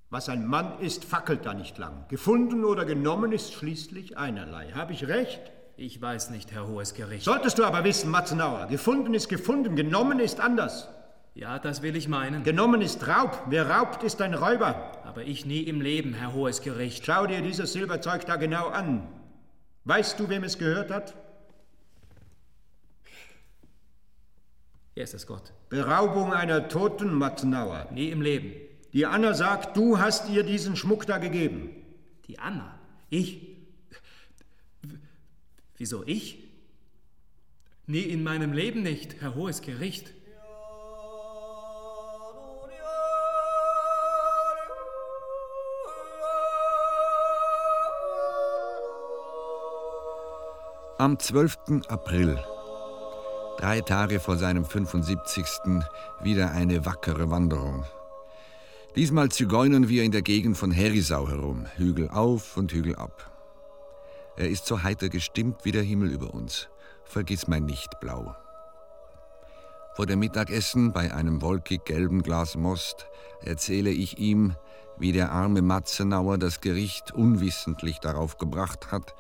Was ein Mann ist, fackelt da nicht lang. Gefunden oder genommen ist schließlich einerlei. Habe ich recht?
Ich weiß nicht, Herr Hohes Gericht.
Solltest du aber wissen, Matzenauer, gefunden ist gefunden, genommen ist anders.
Ja, das will ich meinen.
Genommen ist Raub. Wer raubt, ist ein Räuber.
Aber ich nie im Leben, Herr Hohes Gericht.
Schau dir dieses Silberzeug da genau an. Weißt du, wem es gehört hat?
Jesus Gott.
Beraubung einer Toten, Matzenauer.
Nie im Leben.
Die Anna sagt, du hast ihr diesen Schmuck da gegeben.
Die Anna? Ich? Wieso ich? Nie in meinem Leben nicht, Herr Hohes Gericht.
Am 12. April, drei Tage vor seinem 75. wieder eine wackere Wanderung. Diesmal zigeunen wir in der Gegend von Herisau herum, Hügel auf und Hügel ab. Er ist so heiter gestimmt wie der Himmel über uns. Vergiss mein nicht blau. Vor dem Mittagessen bei einem wolkig gelben Glas Most erzähle ich ihm, wie der arme Matzenauer das Gericht unwissentlich darauf gebracht hat,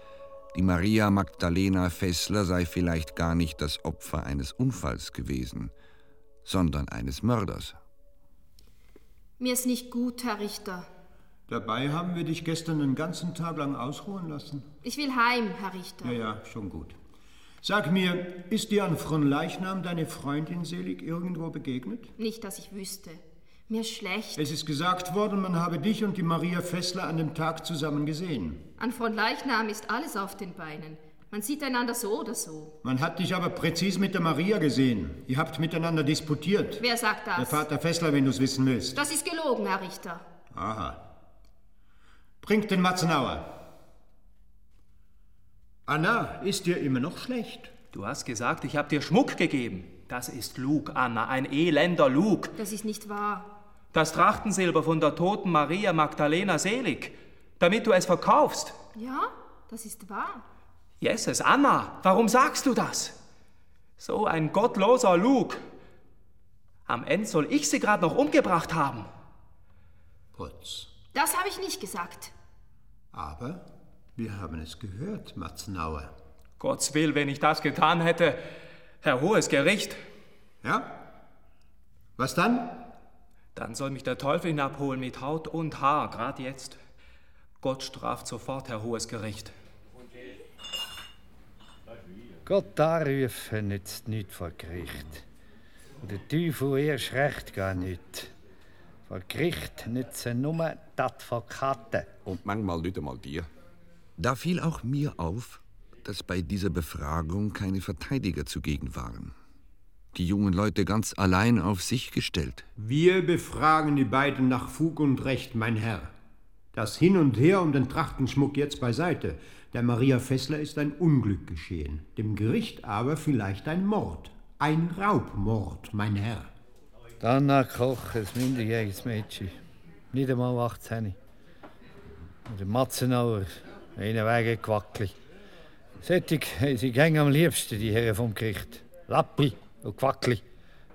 die Maria Magdalena Fessler sei vielleicht gar nicht das Opfer eines Unfalls gewesen, sondern eines Mörders.
Mir ist nicht gut, Herr Richter.
Dabei haben wir dich gestern den ganzen Tag lang ausruhen lassen.
Ich will heim, Herr Richter.
Ja, ja, schon gut. Sag mir, ist dir an Fronleichnam deine Freundin Selig irgendwo begegnet?
Nicht, dass ich wüsste. Mir schlecht.
Es ist gesagt worden, man habe dich und die Maria Fessler an dem Tag zusammen gesehen.
An von Leichnam ist alles auf den Beinen. Man sieht einander so oder so.
Man hat dich aber präzis mit der Maria gesehen. Ihr habt miteinander disputiert.
Wer sagt das?
Der Vater Fessler, wenn du es wissen willst.
Das ist gelogen, Herr Richter.
Aha. Bringt den Matzenauer. Anna, ist dir immer noch schlecht?
Du hast gesagt, ich habe dir Schmuck gegeben. Das ist Lug, Anna, ein elender Lug.
Das ist nicht wahr.
Das Trachtensilber von der toten Maria Magdalena Selig, damit du es verkaufst.
Ja, das ist wahr.
Jesus, Anna, warum sagst du das? So ein gottloser Lug. Am Ende soll ich sie gerade noch umgebracht haben.
Putz.
Das habe ich nicht gesagt.
Aber wir haben es gehört, Matzenauer.
Gottes will, wenn ich das getan hätte, Herr Hohes Gericht.
Ja? Was dann?
Dann soll mich der Teufel hinabholen mit Haut und Haar, gerade jetzt. Gott straft sofort, Herr Hohes Gericht.
Gott anrufen nützt nichts vor Gericht. Und der Teufel erst recht gar nicht. Vor Gericht nützen nur die Advokaten.
Und manchmal nicht einmal dir. Da fiel auch mir auf, dass bei dieser Befragung keine Verteidiger zugegen waren. Die jungen Leute ganz allein auf sich gestellt.
Wir befragen die beiden nach Fug und Recht, mein Herr. Das Hin und Her um den Trachtenschmuck jetzt beiseite. Der Maria Fessler ist ein Unglück geschehen, dem Gericht aber vielleicht ein Mord. Ein Raubmord, mein Herr.
Anna Koch, ein minderjähriges Mädchen. Nicht einmal 18. Und der Matzenauer, einen wegen Quackli. Sättig sie gäng am liebsten, die Herren vom Gericht. Lappi und Quackli.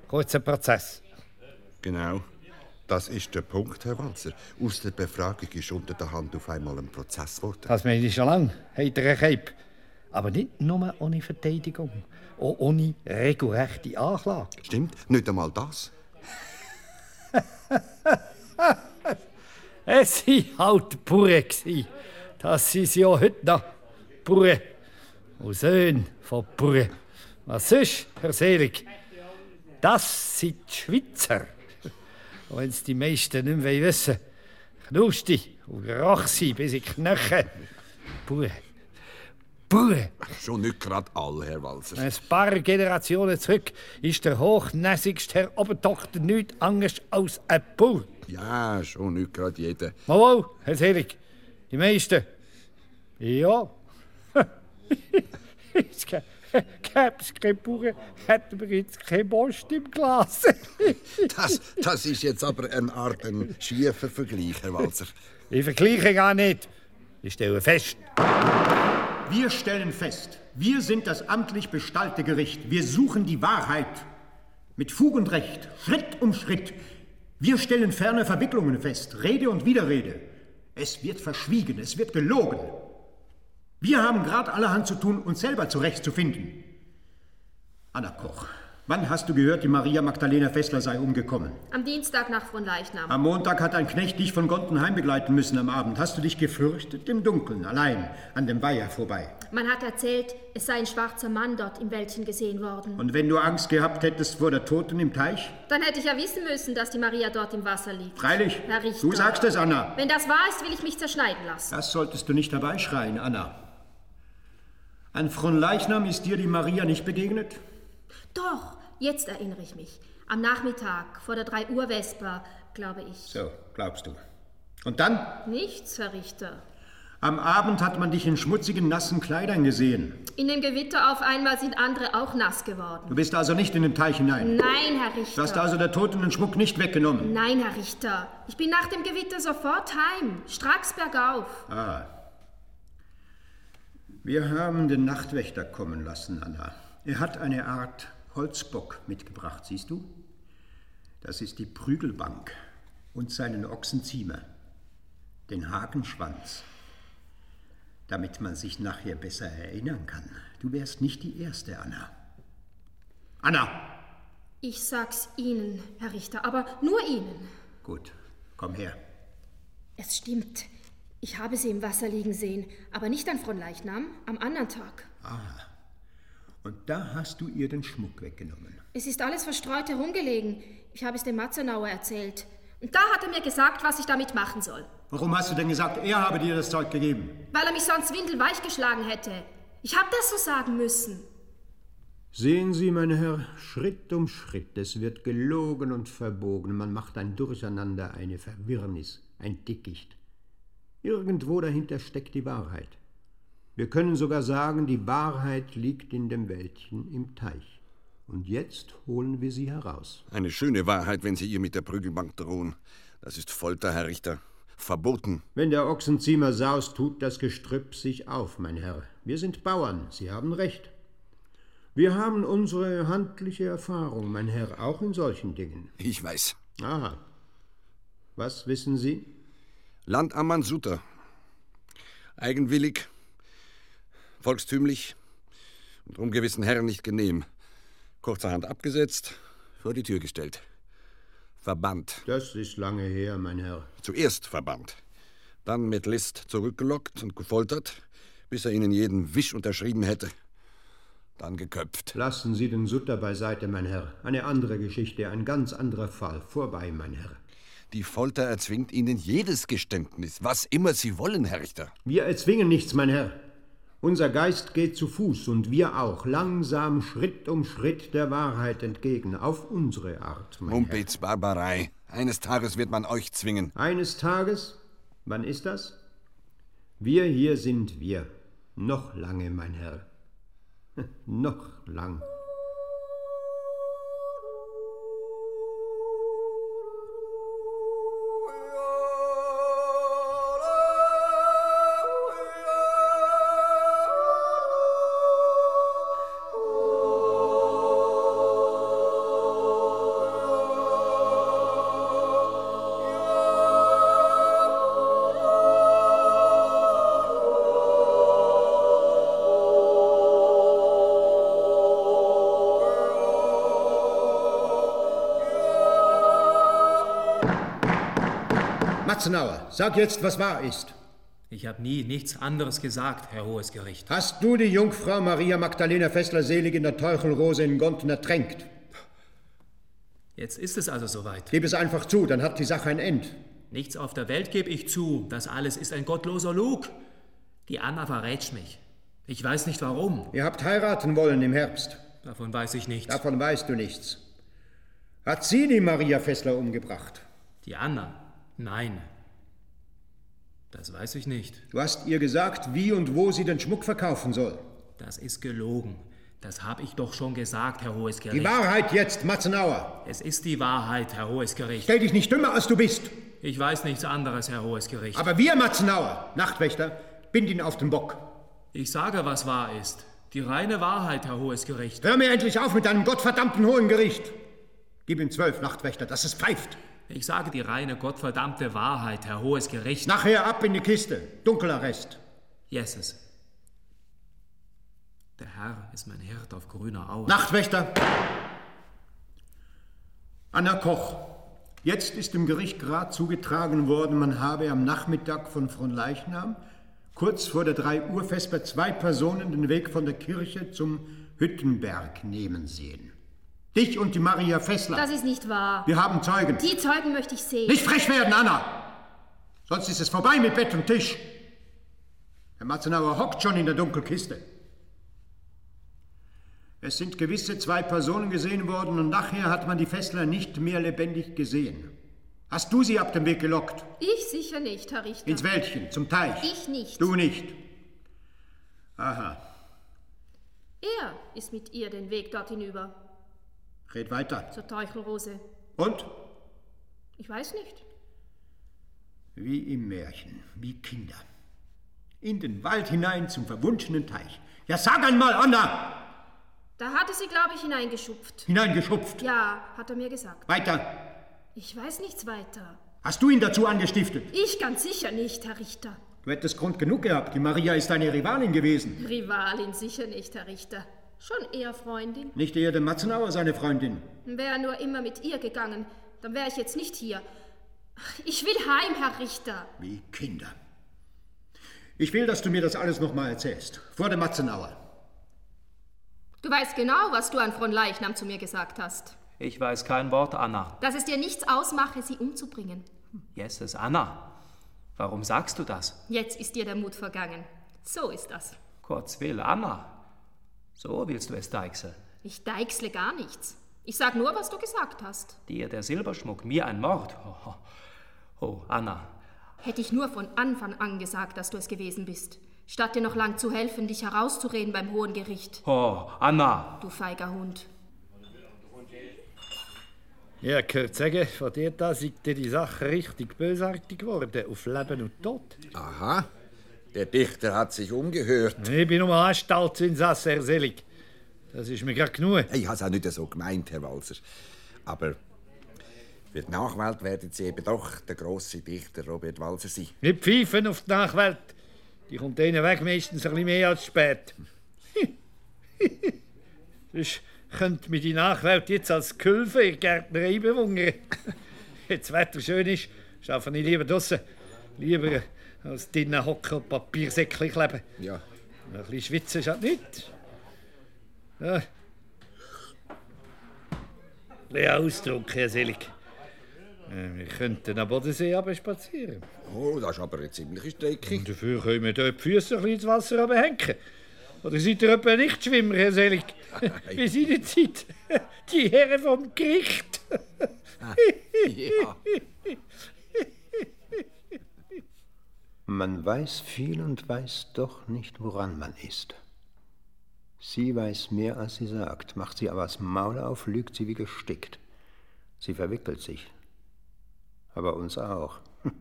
Kurzer Prozess.
Genau. Das ist der Punkt, Herr Walzer. Aus der Befragung ist unter der Hand auf einmal ein Prozess geworden.
Das meine ich schon lange. Hat er Cape. Aber nicht nur ohne Verteidigung. Auch ohne regelrechte Anklage.
Stimmt, nicht einmal das.
es waren halt Bauern. Das sind sie auch heute noch. Bauern. Und Söhne von Bauern. Was sonst, Herr Selig? Das sind die Schweizer. Und wenn es die meisten nicht mehr wissen Knusti und Rachsi bis in die Knochen. Bauern. Bauern.
Schon nicht gerade alle, Herr Walzer.
Ein paar Generationen zurück ist der hochnäsigste Herr Obertochter nichts anderes als ein Bauer.
Ja, schon nicht gerade jeder.
Mal, Herr Selig. Die meisten. Ja. Gäbe es keine Bauern, hätten wir jetzt keine Most im Glas.
das, das ist jetzt aber eine Art ein schiefer Vergleich, Herr Walzer.
Ich vergleiche gar nicht. Ich stelle fest.
Wir stellen fest, wir sind das amtlich bestallte Gericht. Wir suchen die Wahrheit. Mit Fug und Recht, Schritt um Schritt. Wir stellen ferne Verwicklungen fest, Rede und Widerrede. Es wird verschwiegen, es wird gelogen. Wir haben gerade allerhand zu tun, uns selber zurechtzufinden. Anna Koch, Wann hast du gehört, die Maria Magdalena Fessler sei umgekommen?
Am Dienstag nach Fronleichnam.
Am Montag hat ein Knecht dich von Gonten begleiten müssen am Abend. Hast du dich gefürchtet? Im Dunkeln, allein, an dem Weiher vorbei.
Man hat erzählt, es sei ein schwarzer Mann dort im Wäldchen gesehen worden.
Und wenn du Angst gehabt hättest vor der Toten im Teich?
Dann hätte ich ja wissen müssen, dass die Maria dort im Wasser liegt.
Freilich.
Herr Richter.
Du sagst es, Anna.
Wenn das wahr ist, will ich mich zerschneiden lassen.
Das solltest du nicht dabei schreien, Anna. An Fronleichnam ist dir die Maria nicht begegnet?
Doch, jetzt erinnere ich mich. Am Nachmittag, vor der 3 Uhr Vesper, glaube ich.
So, glaubst du. Und dann?
Nichts, Herr Richter.
Am Abend hat man dich in schmutzigen, nassen Kleidern gesehen.
In dem Gewitter auf einmal sind andere auch nass geworden.
Du bist also nicht in den Teich hinein?
Nein, Herr Richter.
Du hast also der Toten den Schmuck nicht weggenommen?
Nein, Herr Richter. Ich bin nach dem Gewitter sofort heim, stracks bergauf.
Ah. Wir haben den Nachtwächter kommen lassen, Anna. Er hat eine Art Holzbock mitgebracht, siehst du? Das ist die Prügelbank und seinen Ochsenziemer, den Hakenschwanz, damit man sich nachher besser erinnern kann. Du wärst nicht die Erste, Anna. Anna!
Ich sag's Ihnen, Herr Richter, aber nur Ihnen.
Gut, komm her.
Es stimmt. Ich habe sie im Wasser liegen sehen, aber nicht an Fronleichnam, am anderen Tag.
Ah. Und da hast du ihr den Schmuck weggenommen.
Es ist alles verstreut herumgelegen. Ich habe es dem Matzenauer erzählt. Und da hat er mir gesagt, was ich damit machen soll.
Warum hast du denn gesagt, er habe dir das Zeug gegeben?
Weil er mich sonst windelweich geschlagen hätte. Ich habe das so sagen müssen.
Sehen Sie, mein Herr, Schritt um Schritt, es wird gelogen und verbogen, man macht ein Durcheinander, eine Verwirrnis, ein Dickicht. Irgendwo dahinter steckt die Wahrheit. Wir können sogar sagen, die Wahrheit liegt in dem Wäldchen im Teich. Und jetzt holen wir sie heraus.
Eine schöne Wahrheit, wenn Sie ihr mit der Prügelbank drohen. Das ist Folter, Herr Richter. Verboten.
Wenn der Ochsenziemer saust, tut das Gestrüpp sich auf, mein Herr. Wir sind Bauern, Sie haben recht. Wir haben unsere handliche Erfahrung, mein Herr, auch in solchen Dingen.
Ich weiß.
Aha. Was wissen Sie?
Land am Mansuter. Eigenwillig, volkstümlich und um gewissen Herren nicht genehm. Kurzerhand abgesetzt, vor die Tür gestellt. Verbannt.
Das ist lange her, mein Herr.
Zuerst verbannt. Dann mit List zurückgelockt und gefoltert, bis er ihnen jeden Wisch unterschrieben hätte. Dann geköpft.
Lassen Sie den Sutter beiseite, mein Herr. Eine andere Geschichte, ein ganz anderer Fall. Vorbei, mein Herr.
Die Folter erzwingt Ihnen jedes Geständnis, was immer Sie wollen, Herr Richter.
Wir erzwingen nichts, mein Herr. Unser Geist geht zu Fuß und wir auch, langsam Schritt um Schritt der Wahrheit entgegen, auf unsere Art, mein
Mumpitz, Barbarei. Eines Tages wird man euch zwingen.
Eines Tages? Wann ist das? Wir hier sind wir. Noch lange, mein Herr. Noch lang. Matzenauer, sag jetzt, was wahr ist.
Ich habe nie nichts anderes gesagt, Herr Hohes Gericht.
Hast du die Jungfrau Maria Magdalena Fessler selig in der Teuchelrose in Gonten ertränkt?
Jetzt ist es also soweit.
Gib es einfach zu, dann hat die Sache ein End.
Nichts auf der Welt gebe ich zu. Das alles ist ein gottloser Lug. Die Anna verrät mich. Ich weiß nicht warum.
Ihr habt heiraten wollen im Herbst.
Davon weiß ich nichts.
Davon weißt du nichts. Hat sie die Maria Fessler umgebracht?
Die Anna? Nein. Das weiß ich nicht.
Du hast ihr gesagt, wie und wo sie den Schmuck verkaufen soll.
Das ist gelogen. Das habe ich doch schon gesagt, Herr Hohes Gericht.
Die Wahrheit jetzt, Matzenauer.
Es ist die Wahrheit, Herr Hohes Gericht.
Stell dich nicht dümmer, als du bist.
Ich weiß nichts anderes, Herr Hohes Gericht.
Aber wir, Matzenauer, Nachtwächter, bind ihn auf den Bock.
Ich sage, was wahr ist. Die reine Wahrheit, Herr Hohes Gericht.
Hör mir endlich auf mit deinem gottverdammten hohen Gericht. Gib ihm zwölf Nachtwächter, dass es pfeift.
Ich sage die reine, gottverdammte Wahrheit, Herr Hohes Gericht.
Nachher ab in die Kiste. Dunkelarrest.
Jesses. Der Herr ist mein Hirt auf grüner Aue.
Nachtwächter! Anna Koch, jetzt ist dem Gericht gerade zugetragen worden, man habe am Nachmittag von Fronleichnam kurz vor der 3 Uhr Vesper zwei Personen den Weg von der Kirche zum Hüttenberg nehmen sehen. Dich und die Maria Fessler.
Das ist nicht wahr.
Wir haben Zeugen.
Die Zeugen möchte ich sehen.
Nicht frech werden, Anna! Sonst ist es vorbei mit Bett und Tisch. Herr Matzenauer hockt schon in der Dunkelkiste. Es sind gewisse zwei Personen gesehen worden und nachher hat man die Fessler nicht mehr lebendig gesehen. Hast du sie ab dem Weg gelockt?
Ich sicher nicht, Herr Richter.
Ins Wäldchen, zum Teich?
Ich nicht.
Du nicht. Aha.
Er ist mit ihr den Weg dort hinüber.
Red weiter.
Zur Teuchelrose.
Und?
Ich weiß nicht.
Wie im Märchen, wie Kinder. In den Wald hinein zum verwunschenen Teich. Ja, sag einmal, Anna!
Da hatte sie, glaube ich, hineingeschupft.
Hineingeschupft?
Ja, hat er mir gesagt.
Weiter.
Ich weiß nichts weiter.
Hast du ihn dazu angestiftet?
Ich ganz sicher nicht, Herr Richter.
Du hättest Grund genug gehabt. Die Maria ist deine Rivalin gewesen.
Rivalin sicher nicht, Herr Richter. Schon eher Freundin.
Nicht eher der Matzenauer seine Freundin.
Wäre er nur immer mit ihr gegangen, dann wäre ich jetzt nicht hier. Ich will heim, Herr Richter.
Wie Kinder. Ich will, dass du mir das alles nochmal erzählst. Vor der Matzenauer.
Du weißt genau, was du an Fronleichnam zu mir gesagt hast.
Ich weiß kein Wort, Anna.
Dass es dir nichts ausmache, sie umzubringen.
Jesses, Anna. Warum sagst du das?
Jetzt ist dir der Mut vergangen. So ist das.
Kurz will, Anna. So willst du es deichseln.
Ich deichsle gar nichts. Ich sag nur, was du gesagt hast.
Dir der Silberschmuck, mir ein Mord. Oh, oh. oh, Anna.
Hätte ich nur von Anfang an gesagt, dass du es gewesen bist. Statt dir noch lang zu helfen, dich herauszureden beim Hohen Gericht.
Oh, Anna.
Du feiger Hund.
Ja, gehört sagen, von dir da ist dir die Sache richtig bösartig geworden, auf Leben und Tod.
Aha, der Dichter hat sich umgehört.
Ich bin nur Anstaltsinsasse, Herr Selig. Das ist mir gerade genug.
Ich habe es auch nicht so gemeint, Herr Walser. Aber für die Nachwelt werden Sie eben doch der grosse Dichter Robert Walser sein.
Nicht pfeifen auf die Nachwelt. Die kommt denen weg meistens ein bisschen mehr als spät. Sonst könnte mir die Nachwelt jetzt als Gehilfe in Gärtnerei bewundern. Jetzt Wetter schön ist, arbeite ich lieber draußen. Lieber als drinnen hocken und Papiersäckchen kleben.
Ja.
Ein bisschen schwitzen schadet nicht. Ja. Bisschen Ausdruck, Herr Selig. Äh, Wir könnten am Bodensee aber spazieren.
Oh, das ist aber eine ziemliche Strecke.
Und dafür können wir dort die Füße ein bisschen ins Wasser hängen. Oder seid ihr etwa nicht Schwimmer, Herr Selig? Wie seid Zeit? Die Herren vom Gericht.
ja.
Man weiß viel und weiß doch nicht, woran man ist. Sie weiß mehr, als sie sagt. Macht sie aber das Maul auf, lügt sie wie gestickt. Sie verwickelt sich. Aber uns auch.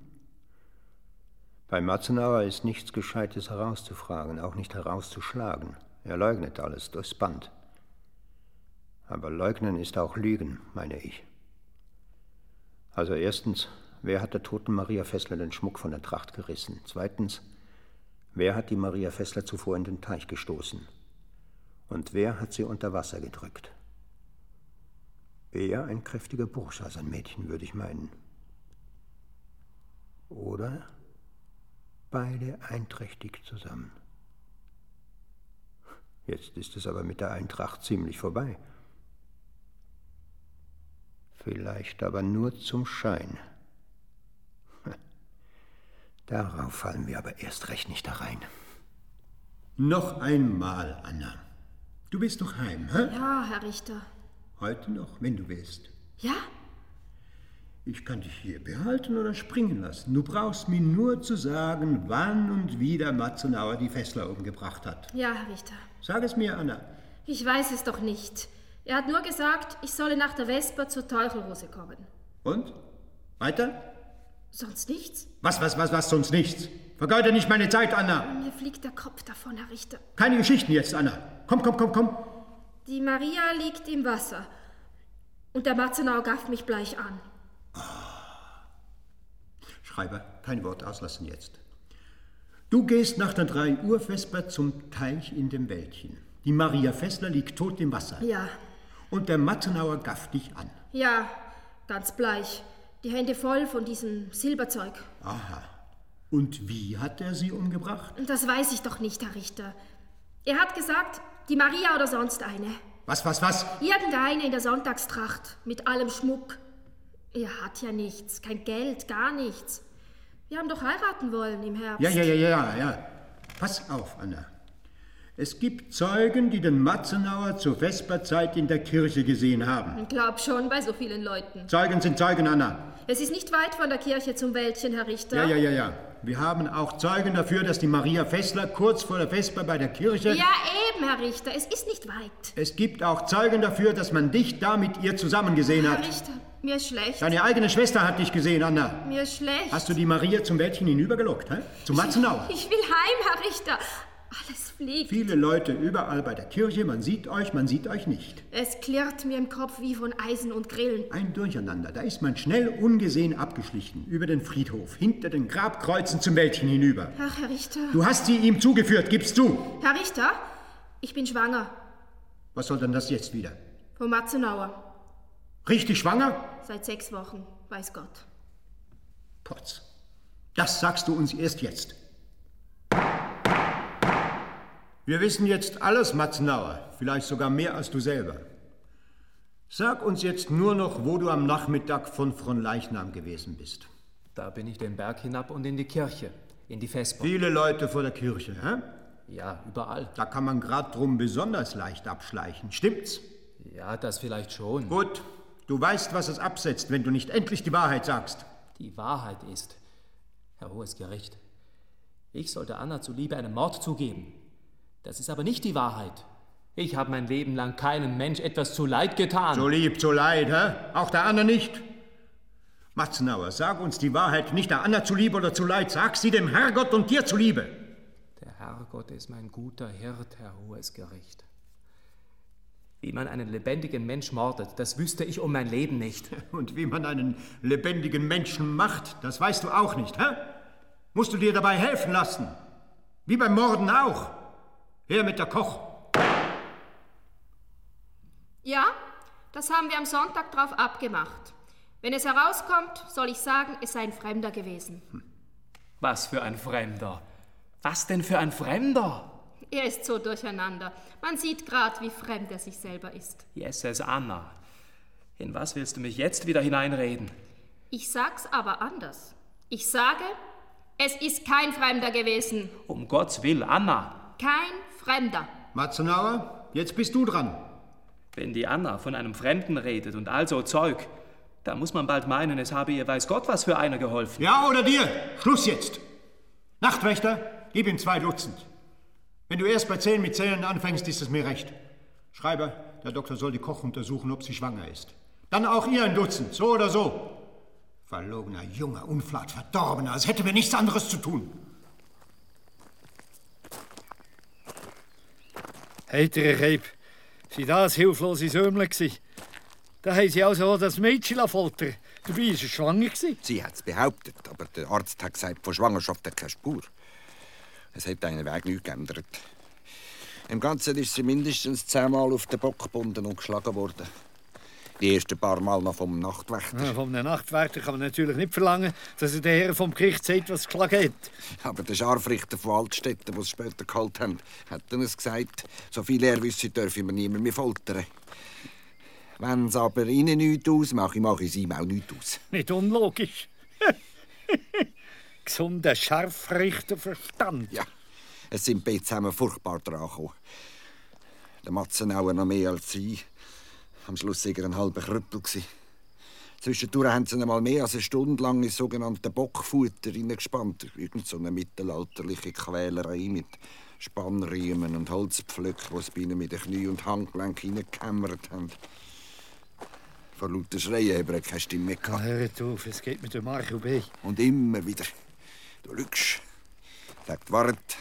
Bei Matzenauer ist nichts Gescheites herauszufragen, auch nicht herauszuschlagen. Er leugnet alles durchs Band. Aber leugnen ist auch Lügen, meine ich. Also erstens, wer hat der toten Maria Fessler den Schmuck von der Tracht gerissen? Zweitens, wer hat die Maria Fessler zuvor in den Teich gestoßen? Und wer hat sie unter Wasser gedrückt? Eher ein kräftiger Bursche als ein Mädchen, würde ich meinen. Oder beide einträchtig zusammen. Jetzt ist es aber mit der Eintracht ziemlich vorbei. Vielleicht aber nur zum Schein. Darauf fallen wir aber erst recht nicht herein. Noch einmal, Anna. Du bist doch heim, hä?
Ja, Herr Richter.
Heute noch, wenn du willst.
Ja?
Ich kann dich hier behalten oder springen lassen. Du brauchst mir nur zu sagen, wann und wie der Matzenauer die Fessler umgebracht hat.
Ja, Herr Richter.
Sag es mir, Anna.
Ich weiß es doch nicht. Er hat nur gesagt, ich solle nach der Vesper zur Teufelrose kommen.
Und? Weiter?
Sonst nichts?
Was, was, was, was, sonst nichts? Vergeude nicht meine Zeit, Anna.
Mir fliegt der Kopf davon, Herr Richter.
Keine Geschichten jetzt, Anna. Komm, komm, komm, komm.
Die Maria liegt im Wasser. Und der Matzenau gafft mich bleich an.
Schreiber, kein Wort auslassen jetzt. Du gehst nach der 3 Uhr Vesper zum Teich in dem Wäldchen. Die Maria Fessler liegt tot im Wasser.
Ja.
Und der Matzenauer gafft dich an.
Ja, ganz bleich. Die Hände voll von diesem Silberzeug.
Aha. Und wie hat er sie umgebracht?
Das weiß ich doch nicht, Herr Richter. Er hat gesagt, die Maria oder sonst eine.
Was, was, was?
Irgendeine in der Sonntagstracht, mit allem Schmuck. Er hat ja nichts, kein Geld, gar nichts. Wir haben doch heiraten wollen im Herbst.
Ja, ja, ja, ja, ja. Pass auf, Anna. Es gibt Zeugen, die den Matzenauer zur Vesperzeit in der Kirche gesehen haben.
Ich glaub schon, bei so vielen Leuten.
Zeugen sind Zeugen, Anna.
Es ist nicht weit von der Kirche zum Wäldchen, Herr Richter.
Ja, ja, ja, ja. Wir haben auch Zeugen dafür, dass die Maria Fessler kurz vor der Vesper bei der Kirche...
Ja, eben, Herr Richter. Es ist nicht weit.
Es gibt auch Zeugen dafür, dass man dich da mit ihr zusammen gesehen hat.
Herr Richter, mir ist schlecht.
Deine eigene Schwester hat dich gesehen, Anna.
Mir ist schlecht.
Hast du die Maria zum Wäldchen hinübergelockt, hä? Zu Matzenau?
Ich will heim, Herr Richter. Alles fliegt.
Viele Leute überall bei der Kirche, man sieht euch, man sieht euch nicht.
Es klirrt mir im Kopf wie von Eisen und Grillen.
Ein Durcheinander. Da ist man schnell ungesehen abgeschlichen, über den Friedhof, hinter den Grabkreuzen zum Wäldchen hinüber.
Ach, Herr Richter.
Du hast sie ihm zugeführt, gibst du.
Herr Richter, ich bin schwanger.
Was soll denn das jetzt wieder?
Von Matzenauer.
Richtig schwanger?
Seit sechs Wochen, weiß Gott.
Potz. Das sagst du uns erst jetzt. Wir wissen jetzt alles, Matzenauer. Vielleicht sogar mehr als du selber. Sag uns jetzt nur noch, wo du am Nachmittag von Fronleichnam gewesen bist.
Da bin ich den Berg hinab und in die Kirche, in die Vesper.
Viele Leute vor der Kirche, hä?
Ja, überall.
Da kann man grad drum besonders leicht abschleichen. Stimmt's?
Ja, das vielleicht schon.
Gut. Du weißt, was es absetzt, wenn du nicht endlich die Wahrheit sagst.
Die Wahrheit ist, Herr Hohes Gericht, ich sollte Anna zuliebe einen Mord zugeben. Das ist aber nicht die Wahrheit. Ich habe mein Leben lang keinem Mensch etwas zu Leid getan.
So lieb, so leid, hä? Auch der Anna nicht? Matzenauer, sag uns die Wahrheit nicht der Anna zuliebe oder zu leid. Sag sie dem Herrgott und dir zuliebe.
Der Herrgott ist mein guter Hirt, Herr Hohes Gericht. Wie man einen lebendigen Mensch mordet, das wüsste ich um mein Leben nicht.
Und wie man einen lebendigen Menschen macht, das weißt du auch nicht, hä? Musst du dir dabei helfen lassen? Wie beim Morden auch. Her mit der Koch.
Ja, das haben wir am Sonntag drauf abgemacht. Wenn es herauskommt, soll ich sagen, es sei ein Fremder gewesen.
Was für ein Fremder? Was denn für ein Fremder?
Er ist so durcheinander. Man sieht grad, wie fremd er sich selber ist.
Jesus Anna, in was willst du mich jetzt wieder hineinreden?
Ich sag's aber anders. Ich sage, es ist kein Fremder gewesen.
Um Gottes Will, Anna.
Kein Fremder.
Matzenauer, jetzt bist du dran.
Wenn die Anna von einem Fremden redet und also Zeug, da muss man bald meinen, es habe ihr weiß Gott was für einer geholfen.
Ja oder dir? Schluss jetzt. Nachtwächter, gib ihm zwei Dutzend. Wenn du erst bei zehn mit Zählen anfängst, ist es mir recht. Schreiber, der Doktor soll die Koch untersuchen, ob sie schwanger ist. Dann auch ihr ein Dutzend, so oder so. Verlogener, junger, unflat, verdorbener, als hätte mir nichts anderes zu tun.
Heitere Keib, sind das hilflose Sömle gsi? Da haben sie also das Mädchen foltern. Dabei war sie schwanger.
Sie hat es behauptet, aber der Arzt hat gesagt, von Schwangerschaft hat keine Spur. Es hat einen Weg nichts geändert. Im Ganzen ist sie mindestens zehnmal auf den Bock gebunden und geschlagen worden. Die ersten paar Mal noch vom Nachtwächter.
Ja, einem Nachtwächter kann man natürlich nicht verlangen, dass er der Herr vom Gericht sagt, was geschlagen hat.
Aber der Scharfrichter von Altstetten, der es später geholt haben, hat dann gesagt, so viel er wüsste, dürfe man niemand mehr foltern. Wenn es aber ihnen nichts ausmache, mache ich es ihm auch nichts aus.
Nicht unlogisch. Gesunder Scharfrichterverstand.
Ja, es sind beide zusammen furchtbar dran gekommen. Der Matzenauer noch mehr als sie. Am Schluss war er ein halber Krüppel. Zwischendurch haben sie ihn mal mehr als eine Stunde lang in sogenannten Bockfutter hineingespannt. Irgend so eine mittelalterliche Quälerei mit Spannriemen und Holzpflöcken, die sie bei ihnen mit den Knie und Handgelenk hineingekämmert haben. Vor lauter Schreien haben er keine Stimme mehr gehabt.
Hört auf, es geht mit dem Marco B.
Und immer wieder. Du lügst. Sagt, wart.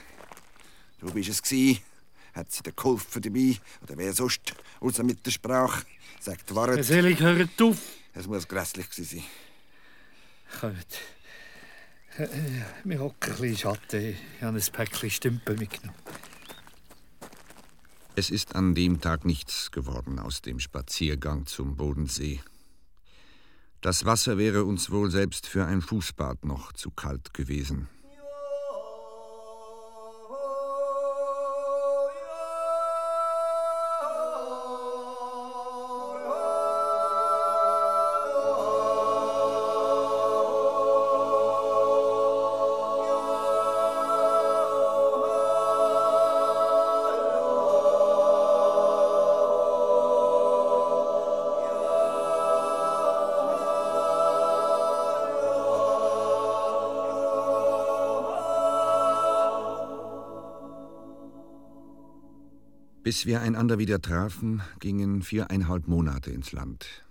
Du bist es gsi. Hat sie dir geholfen dabei? Oder wer sonst? Außer mit der Sprache. Sagt, wart.
Selig, hört auf.
Es muss grässlich gewesen sein.
Kommt. Äh, Wir hocken ein bisschen in Schatten. Ich habe ein Päckchen Stümpen mitgenommen.
Es ist an dem Tag nichts geworden aus dem Spaziergang zum Bodensee.
Das Wasser wäre uns wohl selbst für ein Fußbad noch zu kalt gewesen. Bis wir einander wieder trafen, gingen viereinhalb Monate ins Land.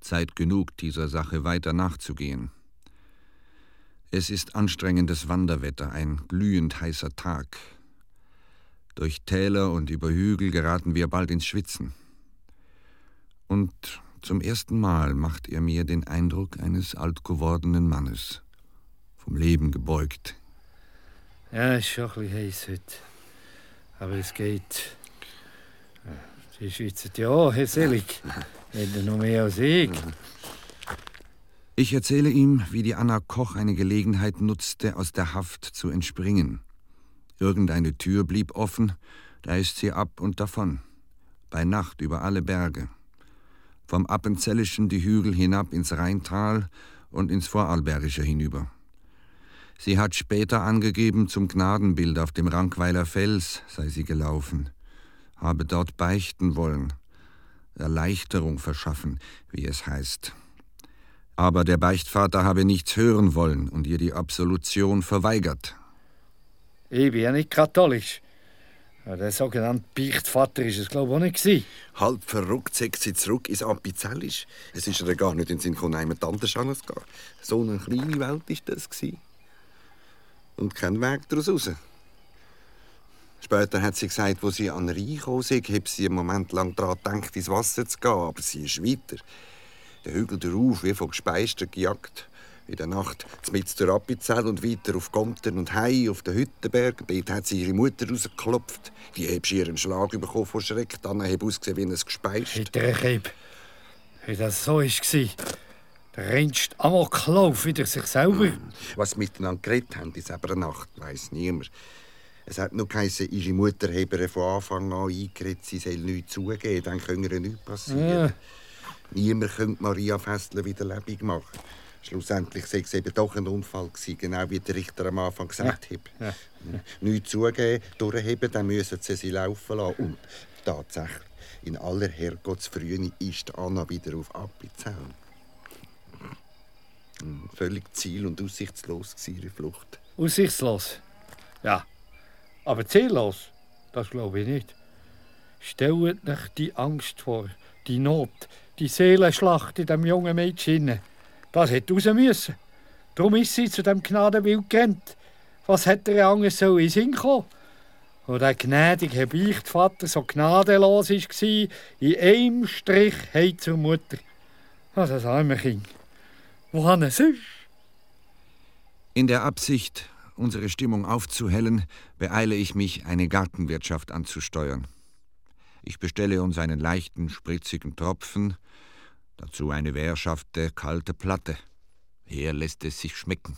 Zeit genug, dieser Sache weiter nachzugehen. Es ist anstrengendes Wanderwetter, ein glühend heißer Tag. Durch Täler und über Hügel geraten wir bald ins Schwitzen. Und zum ersten Mal macht er mir den Eindruck eines altgewordenen Mannes, vom Leben gebeugt.
Ja, ist schon ein bisschen heiß heute. Aber es geht. Sie schwitzen ja, Herr Selig. Wenn noch mehr als ich.
Ich erzähle ihm, wie die Anna Koch eine Gelegenheit nutzte, aus der Haft zu entspringen. Irgendeine Tür blieb offen, da ist sie ab und davon. Bei Nacht über alle Berge. Vom Appenzellischen die Hügel hinab ins Rheintal und ins Vorarlbergische hinüber. Sie hat später angegeben, zum Gnadenbild auf dem Rankweiler Fels sei sie gelaufen habe dort beichten wollen, Erleichterung verschaffen, wie es heißt. Aber der Beichtvater habe nichts hören wollen und ihr die Absolution verweigert.
Ich bin ja nicht katholisch. Der sogenannte Beichtvater ist es, glaube ich, auch nicht.
Halb verrückt sagt sie zurück ins Appenzellisch. Es ist ihr gar nicht in den Sinn gekommen, einmal Tante zu gehen. So eine kleine Welt war das. Und kein Weg daraus raus. Später hat sie gesagt, wo sie an den Rhein kam, habe sie einen Moment lang daran gedacht, ins Wasser zu gehen, aber sie ist weiter. Der Hügel darauf, wie von Gespeister gejagt. In der Nacht mit der Appenzell und weiter auf Gonten und Hei auf den Hüttenberg. Dort hat sie ihre Mutter rausgeklopft. Die hat ihren Schlag bekommen vor Schreck. Dann hat ausgesehen wie ein Gespeister.
Hinterher, wie das so war. Der rennst Amoklauf wieder sich selber.
Was miteinander geredet haben in dieser Nacht, weiss niemand. Es hat nur geheißen, ihre Mutter habe von Anfang an eingeredet, sie soll nichts zugeben, dann könnte ihr nichts passieren. Ja. Niemand könnte Maria Fessler wieder lebendig machen. Schlussendlich sei es eben doch ein Unfall gewesen, genau wie der Richter am Anfang gesagt ja. hat. Ja. Ja. Nichts zugeben, durchheben, dann müssen sie sie laufen lassen. Und tatsächlich, in aller Herrgottsfrühe ist Anna wieder auf Appenzell. Hm, völlig ziel- und aussichtslos war ihre Flucht.
Aussichtslos? Ja, aber ziellos, das glaube ich nicht. Stellt euch die Angst vor, die Not, die Seelenschlacht in dem jungen Mädchen. Das hätte raus müssen. Darum ist sie zu dem Gnadenbild gerannt. Was hätte er anders so in Sinn kommen? Wo der gnädige Beichtvater so gnadenlos war, in einem Strich heim zur Mutter. Was ein arme Kind. Wo haben es sonst?
In der Absicht, unsere Stimmung aufzuhellen, beeile ich mich, eine Gartenwirtschaft anzusteuern. Ich bestelle uns einen leichten, spritzigen Tropfen, dazu eine wehrschafte, kalte Platte. Hier lässt es sich schmecken.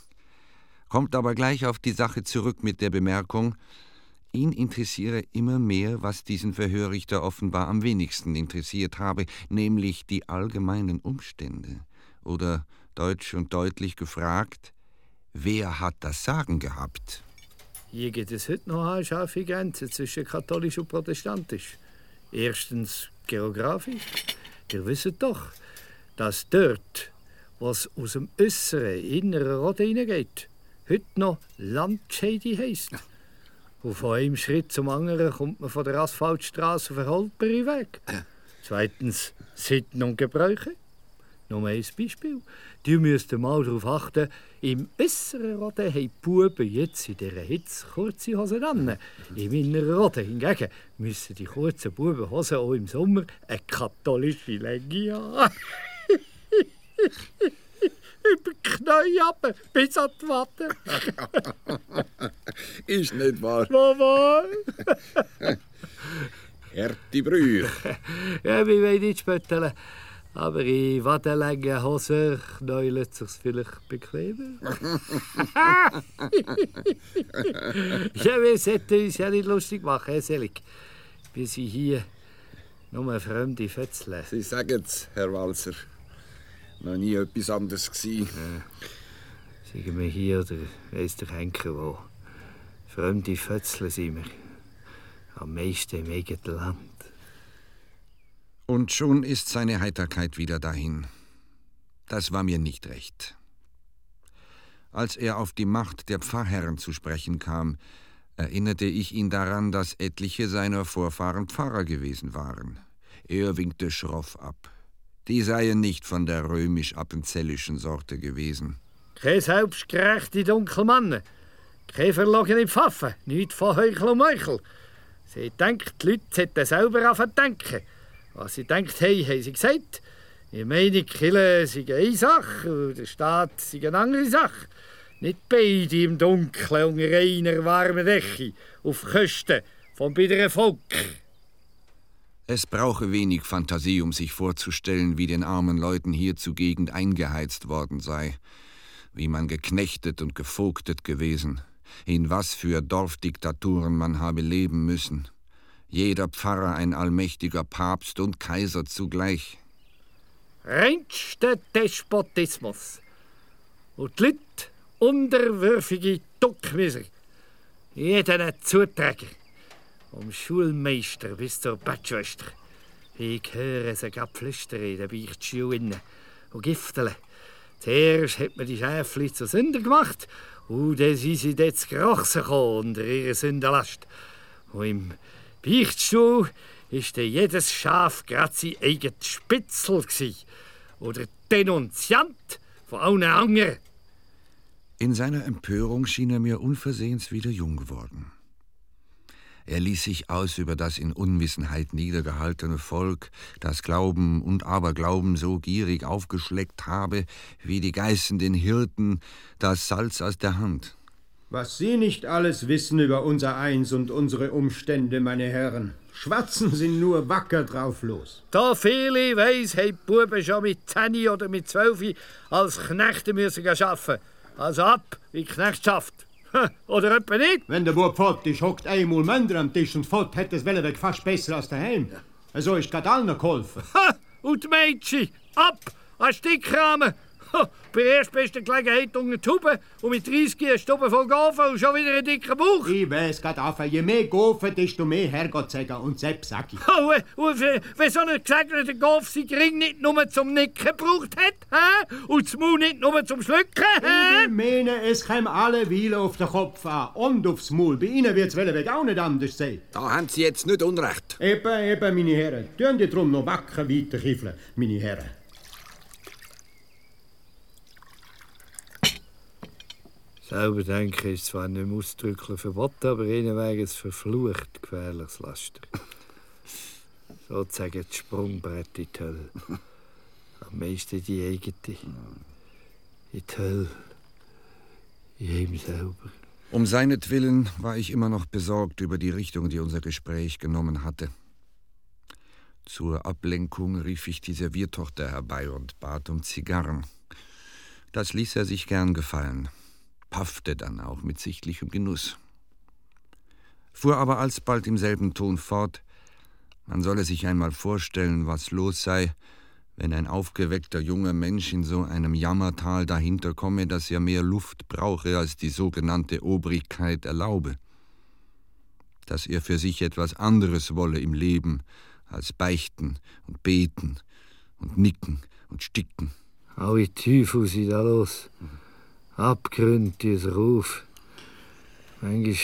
Kommt aber gleich auf die Sache zurück mit der Bemerkung, ihn interessiere immer mehr, was diesen Verhörrichter offenbar am wenigsten interessiert habe, nämlich die allgemeinen Umstände. Oder deutsch und deutlich gefragt, Wer hat das Sagen gehabt?
Hier gibt es heute noch eine scharfe Grenze zwischen katholisch und protestantisch. Erstens geografisch. Ihr wisst doch, dass dort, was aus dem äußeren, inneren Rot hineingeht, heute noch Landscheide heisst. Und von einem Schritt zum anderen kommt man von der Asphaltstraße auf den Holperweg. Zweitens Sitten und Gebräuche. Nur ein Beispiel. Die müsst mal darauf achten, im äußeren Roden haben die Buben jetzt in dieser Hitze kurze Hosen an. Im inneren Roden hingegen müssen die kurzen Bubenhosen auch im Sommer eine katholische Länge haben. Über die Knie ab, bis an die Watte.
Ist nicht wahr?
Mama!
Härte Brüche.
ja, wir wollen nicht spötteln. Aber in wadenlangen Hosen knäulet sich's vielleicht bequemer. ja, wir sollten uns ja nicht lustig machen, Herr Selig. Wir sind hier nur fremde Fötzle.
Sie sagen es, Herr Walser. Noch nie etwas anderes gewesen.
Ja. Sagen wir hier oder weiss der Henker wo. Fremde Fötzle sind wir. Am meisten im eigenen Land.
Und schon ist seine Heiterkeit wieder dahin. Das war mir nicht recht. Als er auf die Macht der Pfarrherren zu sprechen kam, erinnerte ich ihn daran, dass etliche seiner Vorfahren Pfarrer gewesen waren. Er winkte schroff ab. Die seien nicht von der römisch-appenzellischen Sorte gewesen.
Kein selbstgerechte Dunkelmann, keine verlogene Pfaffe, nichts von Heuchel und Meuchel. Sie denkt, die Leute sollten selber anfangen denken. Was sie denkt haben, haben sie gesagt. Ich meine, Kille sind eine Sache und der Staat ist eine andere Sache. Nicht beide im Dunkeln unter einer warmen Decke auf Kosten vom biederen Volk.
Es brauche wenig Fantasie, um sich vorzustellen, wie den armen Leuten hier zugegend eingeheizt worden sei, wie man geknechtet und gevogtet gewesen, in was für Dorfdiktaturen man habe leben müssen, jeder Pfarrer ein allmächtiger Papst und Kaiser zugleich.
Reinster Despotismus. Und die Leute unterwürfige Duckmisser. Jeden Zuträger. Vom Schulmeister bis zur Bettschwester. Ich höre sie gerade flüstern in den Beichtstuhlen und gifteln. Zuerst hat man die Schäfli zu Sünder gemacht und dann sind sie dort zu Krochsen unter ihrer Sündenlast. Und im Beichtstuhl dann jedes Schaf gerade sein eigenes Spitzel oder Denunziant von allen anderen.
In seiner Empörung schien er mir unversehens wieder jung geworden. Er ließ sich aus über das in Unwissenheit niedergehaltene Volk, das Glauben und Aberglauben so gierig aufgeschleckt habe, wie die Geißen den Hirten das Salz aus der Hand.
Was Sie nicht alles wissen über unser Eins und unsere Umstände, meine Herren. Schwatzen sind nur wacker drauf los.
Da viele weiss, haben die Buben schon mit 10 oder mit 12 als Knechte müssen arbeiten. Also ab wie Knechtschaft. Oder etwa nicht?
Wenn der Bub fort ist, hockt einmal Männer am Tisch und fort hat das Welleweg fast besser als daheim. So also ist gerade allen geholfen.
Ha! Und die Mädchen, ab! An Stickrahmen! Bei der erstbesten Gelegenheit unter die Tube und mit 30 eine Stube voll Gofen und schon wieder einen dicken Bauch.
Ich weiß gerade auf, je mehr Gofen, desto mehr Herrgott sagen und selbst sag ich.
Oh, und wenn so ein gesegneter Golf sein Ring nicht nur zum Nicken gebraucht hat, hä? und das Maul nicht nur zum Schlucken, hä?
Ich meine, es kommt alle Weile auf den Kopf an und aufs Maul. Bei Ihnen wird es Weg auch nicht anders sein.
Da haben Sie jetzt nicht Unrecht.
Eben, eben, meine Herren. Tun die drum noch wacker weiter kiffeln, meine Herren.
Selber denken ist zwar nicht ausdrücklich verboten, aber ihnen wäre es verflucht gefährliches Laster. Sozusagen das Sprungbrett in die Hölle. Am meisten die eigene. In die Hölle. In ihm selber.
Um seinetwillen war ich immer noch besorgt über die Richtung, die unser Gespräch genommen hatte. Zur Ablenkung rief ich die Serviertochter herbei und bat um Zigarren. Das ließ er sich gern gefallen paffte dann auch mit sichtlichem Genuss. Fuhr aber alsbald im selben Ton fort, man solle sich einmal vorstellen, was los sei, wenn ein aufgeweckter junger Mensch in so einem Jammertal dahinter komme, dass er mehr Luft brauche, als die sogenannte Obrigkeit erlaube. Dass er für sich etwas anderes wolle im Leben, als beichten und beten und nicken und sticken.
Alle Teufel sind da los. Mhm. Abgründiges Ruf. Manchmal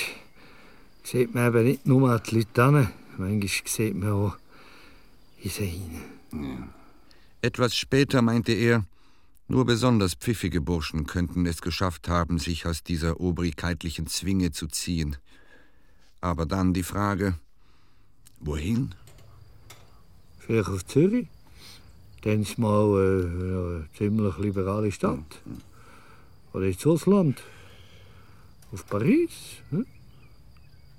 sieht man eben nicht nur die Leute an, manchmal sieht man auch in sie hinein.
Ja. Etwas später meinte er, nur besonders pfiffige Burschen könnten es geschafft haben, sich aus dieser obrigkeitlichen Zwinge zu ziehen. Aber dann die Frage, wohin?
Vielleicht auf Zürich. Dann ist mal äh, eine ziemlich liberale Stadt. Mhm. Oder ins Ausland. Auf Paris. Hm?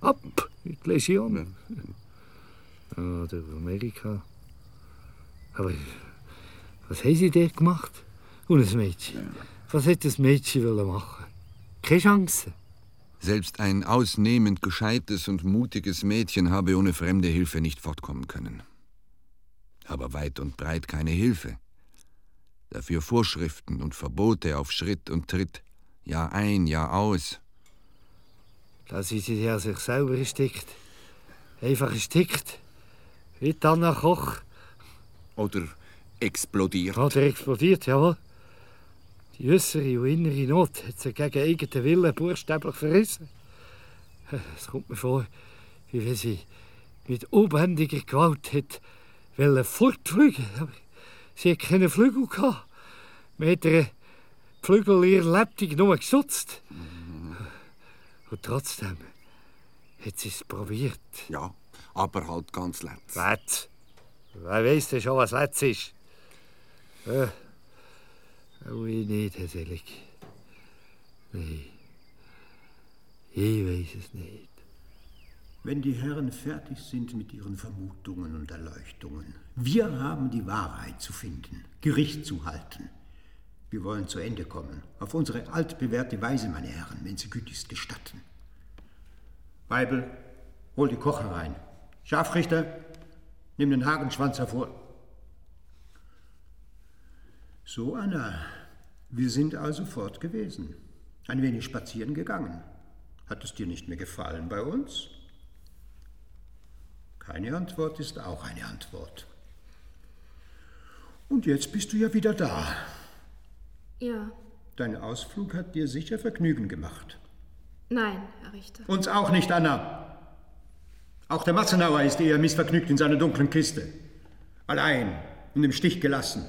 Ab in die Legion. Oder Amerika. Aber Was haben Sie dort gemacht? Und ein Mädchen? Was hätte das Mädchen wollen machen? Keine Chance.
Selbst ein ausnehmend gescheites und mutiges Mädchen habe ohne fremde Hilfe nicht fortkommen können. Aber weit und breit keine Hilfe. Dafür Vorschriften und Verbote auf Schritt und Tritt, Jahr ein, Jahr aus.
Dass sie sich ja sich selber erstickt. Einfach erstickt. Wie Anna Koch.
Oder explodiert.
Oder explodiert, jawohl. Die äußere und innere Not hat sie gegen eigenen Willen buchstäblich verrissen. Es kommt mir vor, wie wenn sie mit unbändiger Gewalt hat wollen fortfliegen. Aber sie hat keine Flügel gehabt. Man hat ihre Flügel ihr Lebtung nur geschützt. Und trotzdem hat sie es probiert.
Ja, aber halt ganz letzt.
Letz? Wer weiß denn schon, was Letz ist? Äh, auch ich nicht, Herr Selig. Nein, ich weiß es nicht.
Wenn die Herren fertig sind mit ihren Vermutungen und Erleuchtungen, wir haben die Wahrheit zu finden, Gericht zu halten. Wir wollen zu Ende kommen, auf unsere altbewährte Weise, meine Herren, wenn Sie gütigst gestatten. Weibel, hol die Koch herein. Scharfrichter, nimm den Hagenschwanz hervor. So, Anna, wir sind also fort gewesen. Ein wenig spazieren gegangen. Hat es dir nicht mehr gefallen bei uns? Keine Antwort ist auch eine Antwort. Und jetzt bist du ja wieder da.
Ja.
Dein Ausflug hat dir sicher Vergnügen gemacht.
Nein, Herr Richter.
Uns auch nicht, Anna. Auch der Matzenauer ist eher missvergnügt in seiner dunklen Kiste. Allein und im Stich gelassen.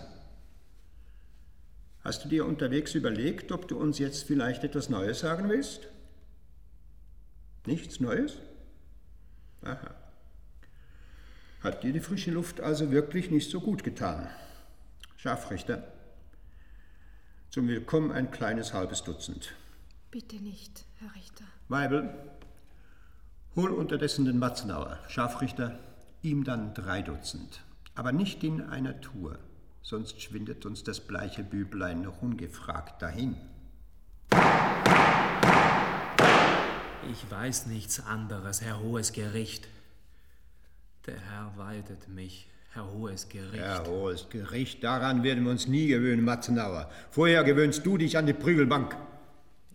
Hast du dir unterwegs überlegt, ob du uns jetzt vielleicht etwas Neues sagen willst? Nichts Neues? Aha. Hat dir die frische Luft also wirklich nicht so gut getan? Scharfrichter, zum Willkommen ein kleines halbes Dutzend.
Bitte nicht, Herr Richter.
Weibel, hol unterdessen den Matzenauer, Scharfrichter, ihm dann drei Dutzend. Aber nicht in einer Tour, sonst schwindet uns das bleiche Büblein noch ungefragt dahin.
Ich weiß nichts anderes, Herr Hohes Gericht. Der Herr weidet mich, Herr Hohes Gericht.
Herr Hohes Gericht, daran werden wir uns nie gewöhnen, Matzenauer. Vorher gewöhnst du dich an die Prügelbank.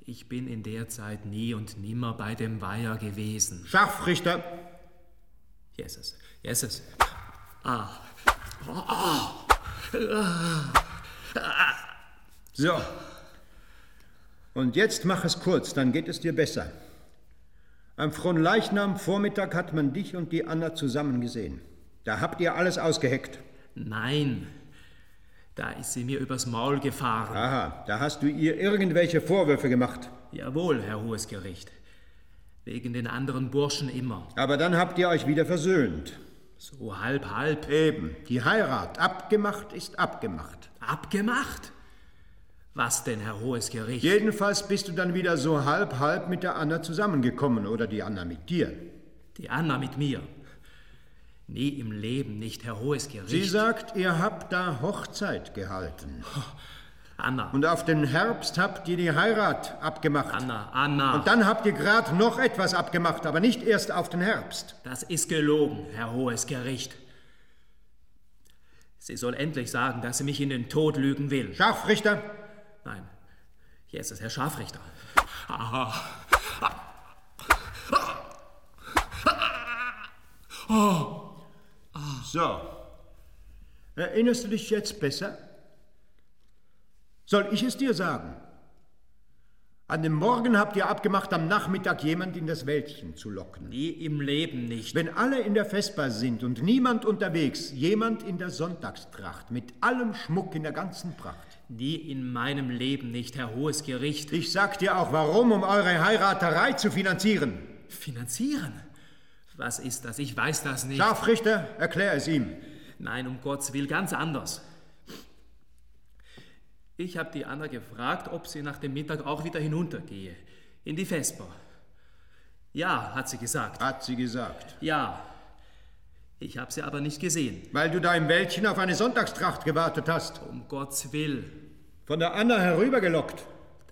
Ich bin in der Zeit nie und nimmer bei dem Weiher gewesen.
Scharfrichter!
Jesus, Jesus. Ah. Ah. Ah.
So. Und jetzt mach es kurz, dann geht es dir besser. Am Fronleichnam Vormittag hat man dich und die Anna zusammen gesehen. Da habt ihr alles ausgeheckt.
Nein, da ist sie mir übers Maul gefahren.
Aha, da hast du ihr irgendwelche Vorwürfe gemacht.
Jawohl, Herr Hohes Gericht. Wegen den anderen Burschen immer.
Aber dann habt ihr euch wieder versöhnt.
So halb, halb.
Eben, die Heirat, abgemacht ist abgemacht.
Abgemacht? Was denn, Herr Hohes Gericht?
Jedenfalls bist du dann wieder so halb, halb mit der Anna zusammengekommen oder die Anna mit dir.
Die Anna mit mir. Nie im Leben nicht, Herr Hohes Gericht.
Sie sagt, ihr habt da Hochzeit gehalten.
Anna.
Und auf den Herbst habt ihr die Heirat abgemacht.
Anna, Anna.
Und dann habt ihr gerade noch etwas abgemacht, aber nicht erst auf den Herbst.
Das ist gelogen, Herr Hohes Gericht. Sie soll endlich sagen, dass sie mich in den Tod lügen will.
Scharfrichter!
Nein. Jesus, Herr Scharfrichter. Aha.
Oh. So. Erinnerst du dich jetzt besser? Soll ich es dir sagen? An dem Morgen habt ihr abgemacht, am Nachmittag jemand in das Wäldchen zu locken.
Nie im Leben nicht.
Wenn alle in der Vesper sind und niemand unterwegs, jemand in der Sonntagstracht mit allem Schmuck in der ganzen Pracht.
Nie in meinem Leben nicht, Herr Hohes Gericht.
Ich sag dir auch warum, um eure Heiraterei zu finanzieren.
Finanzieren? Was ist das? Ich weiß das nicht.
Scharfrichter, erklär es ihm.
Nein, um Gottes Willen, ganz anders. Ich habe die Anna gefragt, ob sie nach dem Mittag auch wieder hinuntergehe. In die Vesper. Ja, hat sie gesagt.
Hat sie gesagt.
Ja. Ich habe sie aber nicht gesehen.
Weil du da im Wäldchen auf eine Sonntagstracht gewartet hast.
Um Gottes Will.
Von der Anna herübergelockt.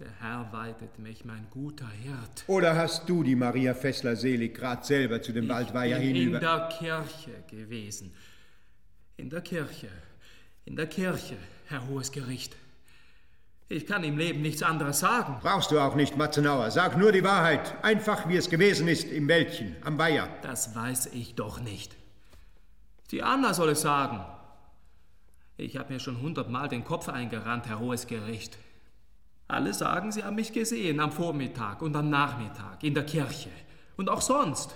Der Herr weidet mich, mein guter Hirt.
Oder hast du die Maria Fessler selig grad selber zu dem
ich
Waldweiher
bin
hinüber?
in der Kirche gewesen. In der Kirche. In der Kirche, Herr Hohes Gericht. Ich kann im Leben nichts anderes sagen.
Brauchst du auch nicht, Matzenauer. Sag nur die Wahrheit. Einfach, wie es gewesen ist im Wäldchen, am Weiher.
Das weiß ich doch nicht. Die Anna soll es sagen. Ich habe mir schon hundertmal den Kopf eingerannt, Herr Hohes Gericht. Alle sagen, sie haben mich gesehen am Vormittag und am Nachmittag in der Kirche und auch sonst.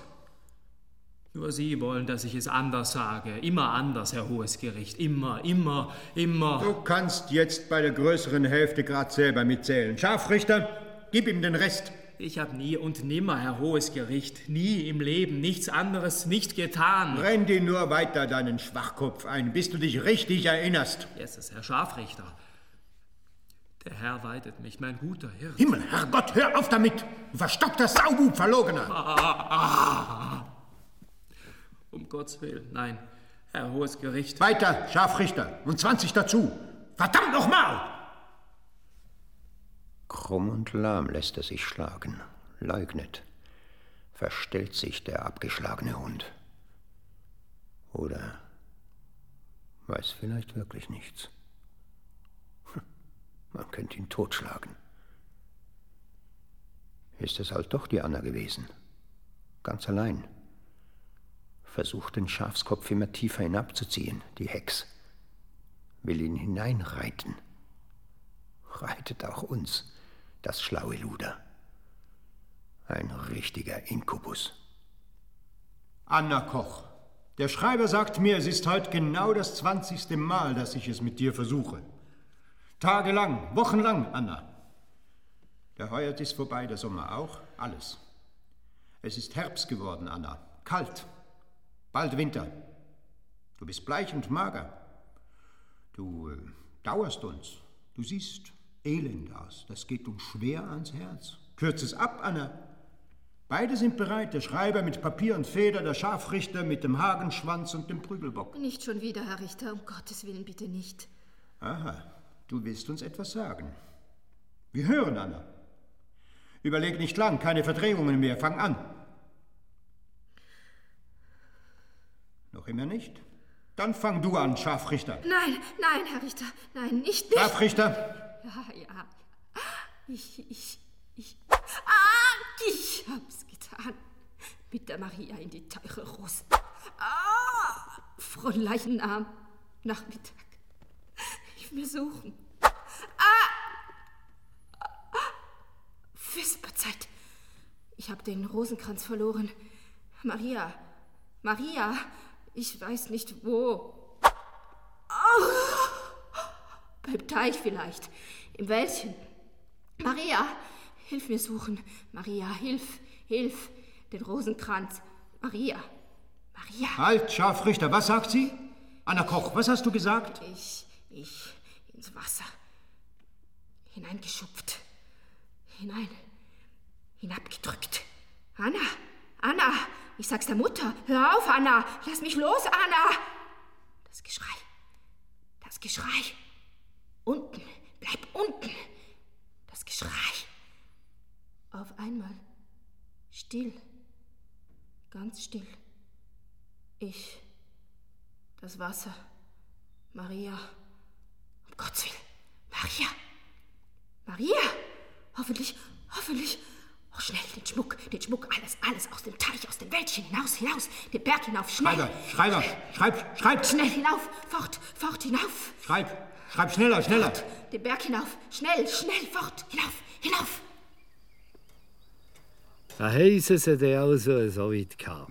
Nur Sie wollen, dass ich es anders sage. Immer anders, Herr Hohes Gericht. Immer, immer, immer.
Du kannst jetzt bei der größeren Hälfte grad selber mitzählen. Scharfrichter, gib ihm den Rest.
Ich habe nie und nimmer, Herr Hohes Gericht, nie im Leben nichts anderes nicht getan.
Renn dir nur weiter deinen Schwachkopf ein, bis du dich richtig erinnerst.
Jesus, Herr Scharfrichter. Der Herr weidet mich, mein guter Hirte.
Himmel, Herrgott, hör auf damit! Du verstockter Saubub, Verlogener!
Ah, ah. Um Gottes Willen, nein, Herr Hohes Gericht.
Weiter, Scharfrichter, und 20 dazu. Verdammt nochmal!
Krumm und lahm lässt er sich schlagen, leugnet, verstellt sich der abgeschlagene Hund. Oder weiß vielleicht wirklich nichts. Man könnte ihn totschlagen. Ist es halt doch die Anna gewesen? Ganz allein. Versucht den Schafskopf immer tiefer hinabzuziehen, die Hex. Will ihn hineinreiten. Reitet auch uns, das schlaue Luder. Ein richtiger Inkubus.
Anna Koch, der Schreiber sagt mir, es ist heute genau das zwanzigste Mal, dass ich es mit dir versuche. Tagelang, wochenlang, Anna. Der Heuert ist vorbei, der Sommer auch, alles. Es ist Herbst geworden, Anna. Kalt. Bald Winter. Du bist bleich und mager. Du äh, dauerst uns. Du siehst elend aus. Das geht uns schwer ans Herz. Kürz es ab, Anna. Beide sind bereit, der Schreiber mit Papier und Feder, der Scharfrichter mit dem Hagenschwanz und dem Prügelbock.
Nicht schon wieder, Herr Richter, um Gottes Willen bitte nicht.
Aha, du willst uns etwas sagen. Wir hören, Anna. Überleg nicht lang, keine Verdrehungen mehr, fang an. Noch immer nicht? Dann fang du an, Scharfrichter.
Nein, nein, Herr Richter, nein, nicht, nicht.
Scharfrichter,
Ja, ja. Ich, ich, ich. Ah, ich hab's getan. Mit der Maria in die teure Rose. Ah, Fräulein Nachmittag. Ich will suchen. Ah! Vesperzeit. Ich habe den Rosenkranz verloren. Maria, Maria, ich weiß nicht wo. Ah! Beim Teich vielleicht. Im Wäldchen. Maria, hilf mir suchen. Maria, hilf, hilf. Den Rosenkranz. Maria, Maria.
halt, Scharfrichter, was sagt sie? Anna Koch, was hast du gesagt?
Ich, ich, ins Wasser. Hineingeschupft. Hinein. Hinabgedrückt. Anna, Anna, ich sag's der Mutter. Hör auf, Anna. Lass mich los, Anna. Das Geschrei. Das Geschrei. Unten. Bleib unten. Das Geschrei. Auf einmal. Still. Ganz still. Ich. Das Wasser. Maria. Gottes Willen. Maria. Maria. Hoffentlich, hoffentlich. Oh, schnell, den Schmuck, den Schmuck, alles, alles aus dem Teich, aus dem Wäldchen, hinaus, hinaus, den Berg hinauf, schnell.
Schreiber, Schreiber, schreib, schreib,
Schnell hinauf, fort, fort, hinauf.
schreib, schreib schneller, schneller.
Den Berg hinauf, schnell, schnell, fort, hinauf, hinauf.
Da haben sie sie dann also so weit gehabt.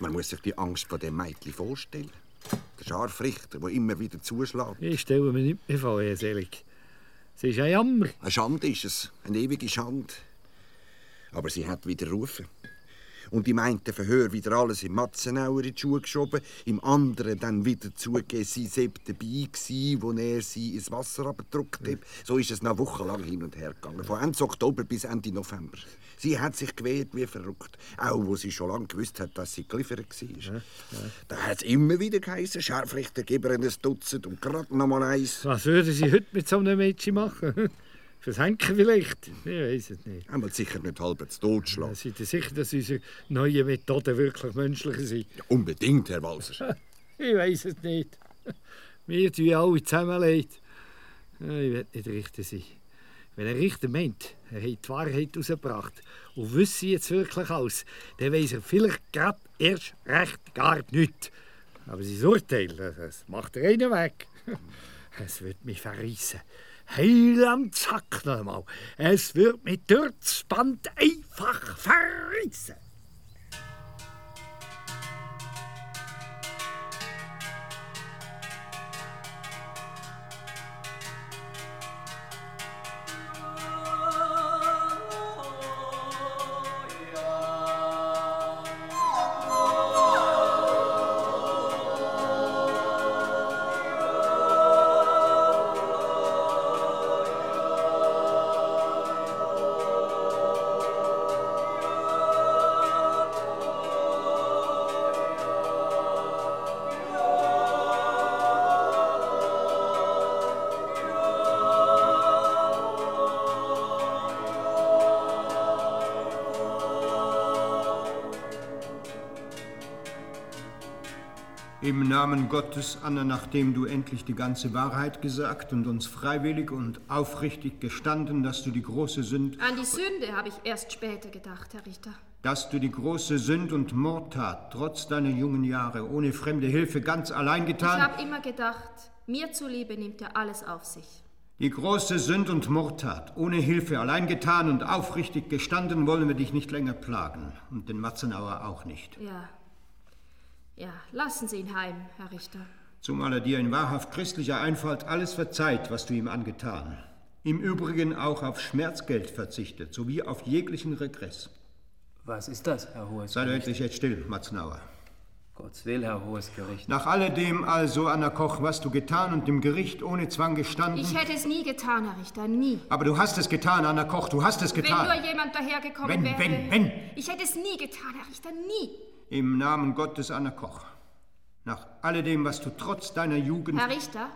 Man muss sich die Angst vor dem Mädchen vorstellen. Der Scharfrichter, der immer wieder zuschlägt.
Ich stelle mir nicht mehr vor, Herr Selig. Es ist ein Jammer.
Eine Schande ist es, eine ewige Schande. Aber sie hat widerrufen.
Und im einen Verhör wieder alles im Matzenauer in die Schuhe geschoben, im anderen dann wieder zugegeben, sie sei dabei gewesen, wo er sie ins Wasser abgedruckt hat. So ist es noch wochenlang hin und her gegangen, von Ende Oktober bis Ende November. Sie hat sich gewehrt wie verrückt, auch wo sie schon lange gewusst hat, dass sie geliefert war. Ja, ja. Da hat es immer wieder geheißen, Scharfrichter, ihr ein Dutzend und gerade noch mal eins.
Was würden Sie heute mit so einem Mädchen machen? Fürs Henken vielleicht? Ich weiß es nicht.
Einmal sicher nicht halb zu Tod schlagen.
Seid ihr sicher, dass unsere neuen Methoden wirklich menschlicher sind?
Ja, unbedingt, Herr Walser.
ich weiß es nicht. Wir tun alle zusammen leid. Ich will nicht Richter sein. Wenn ein Richter meint, er hat die Wahrheit herausgebracht und wüsste jetzt wirklich alles, dann weiß er vielleicht gerade erst recht gar nichts. Aber sein Urteil, das macht er einen weg. Es wird mich verreissen. Heiland Zack noch einmal. Es wird mich durchs Band einfach verreissen.
Namen Gottes, Anna, nachdem du endlich die ganze Wahrheit gesagt und uns freiwillig und aufrichtig gestanden, dass du die große Sünde...
An die Sünde habe ich erst später gedacht, Herr Richter.
Dass du die große Sünd und Mordtat trotz deiner jungen Jahre ohne fremde Hilfe ganz allein getan...
Ich habe immer gedacht, mir zuliebe nimmt er alles auf sich.
Die große Sünd und Mordtat ohne Hilfe allein getan und aufrichtig gestanden, wollen wir dich nicht länger plagen. Und den Matzenauer auch nicht.
Ja, ja, lassen Sie ihn heim, Herr Richter.
Zumal er dir in wahrhaft christlicher Einfalt alles verzeiht, was du ihm angetan. Im Übrigen auch auf Schmerzgeld verzichtet, sowie auf jeglichen Regress.
Was ist das, Herr Hohes
Sei endlich jetzt still, Matzenauer.
Gottes will, Herr Hohes Gericht.
Nach alledem also, Anna Koch, was du getan und dem Gericht ohne Zwang gestanden...
Ich hätte es nie getan, Herr Richter, nie.
Aber du hast es getan, Anna Koch, du hast es getan.
Wenn nur jemand dahergekommen
wenn,
wäre...
Wenn, wenn,
Ich hätte es nie getan, Herr Richter, nie.
Im Namen Gottes, Anna Koch. Nach alledem, was du trotz deiner Jugend...
Herr Richter,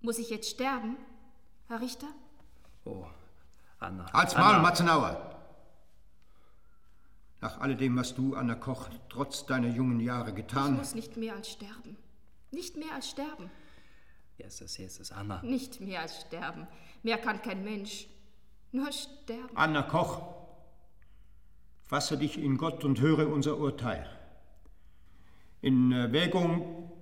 muss ich jetzt sterben? Herr Richter?
Oh, Anna.
Als Maul, Matzenauer! Nach alledem, was du, Anna Koch, trotz deiner jungen Jahre getan...
Ich muss nicht mehr als sterben. Nicht mehr als sterben.
Erstes, erstes, Anna.
Nicht mehr als sterben. Mehr kann kein Mensch. Nur sterben.
Anna Koch, fasse dich in Gott und höre unser Urteil. In Erwägung,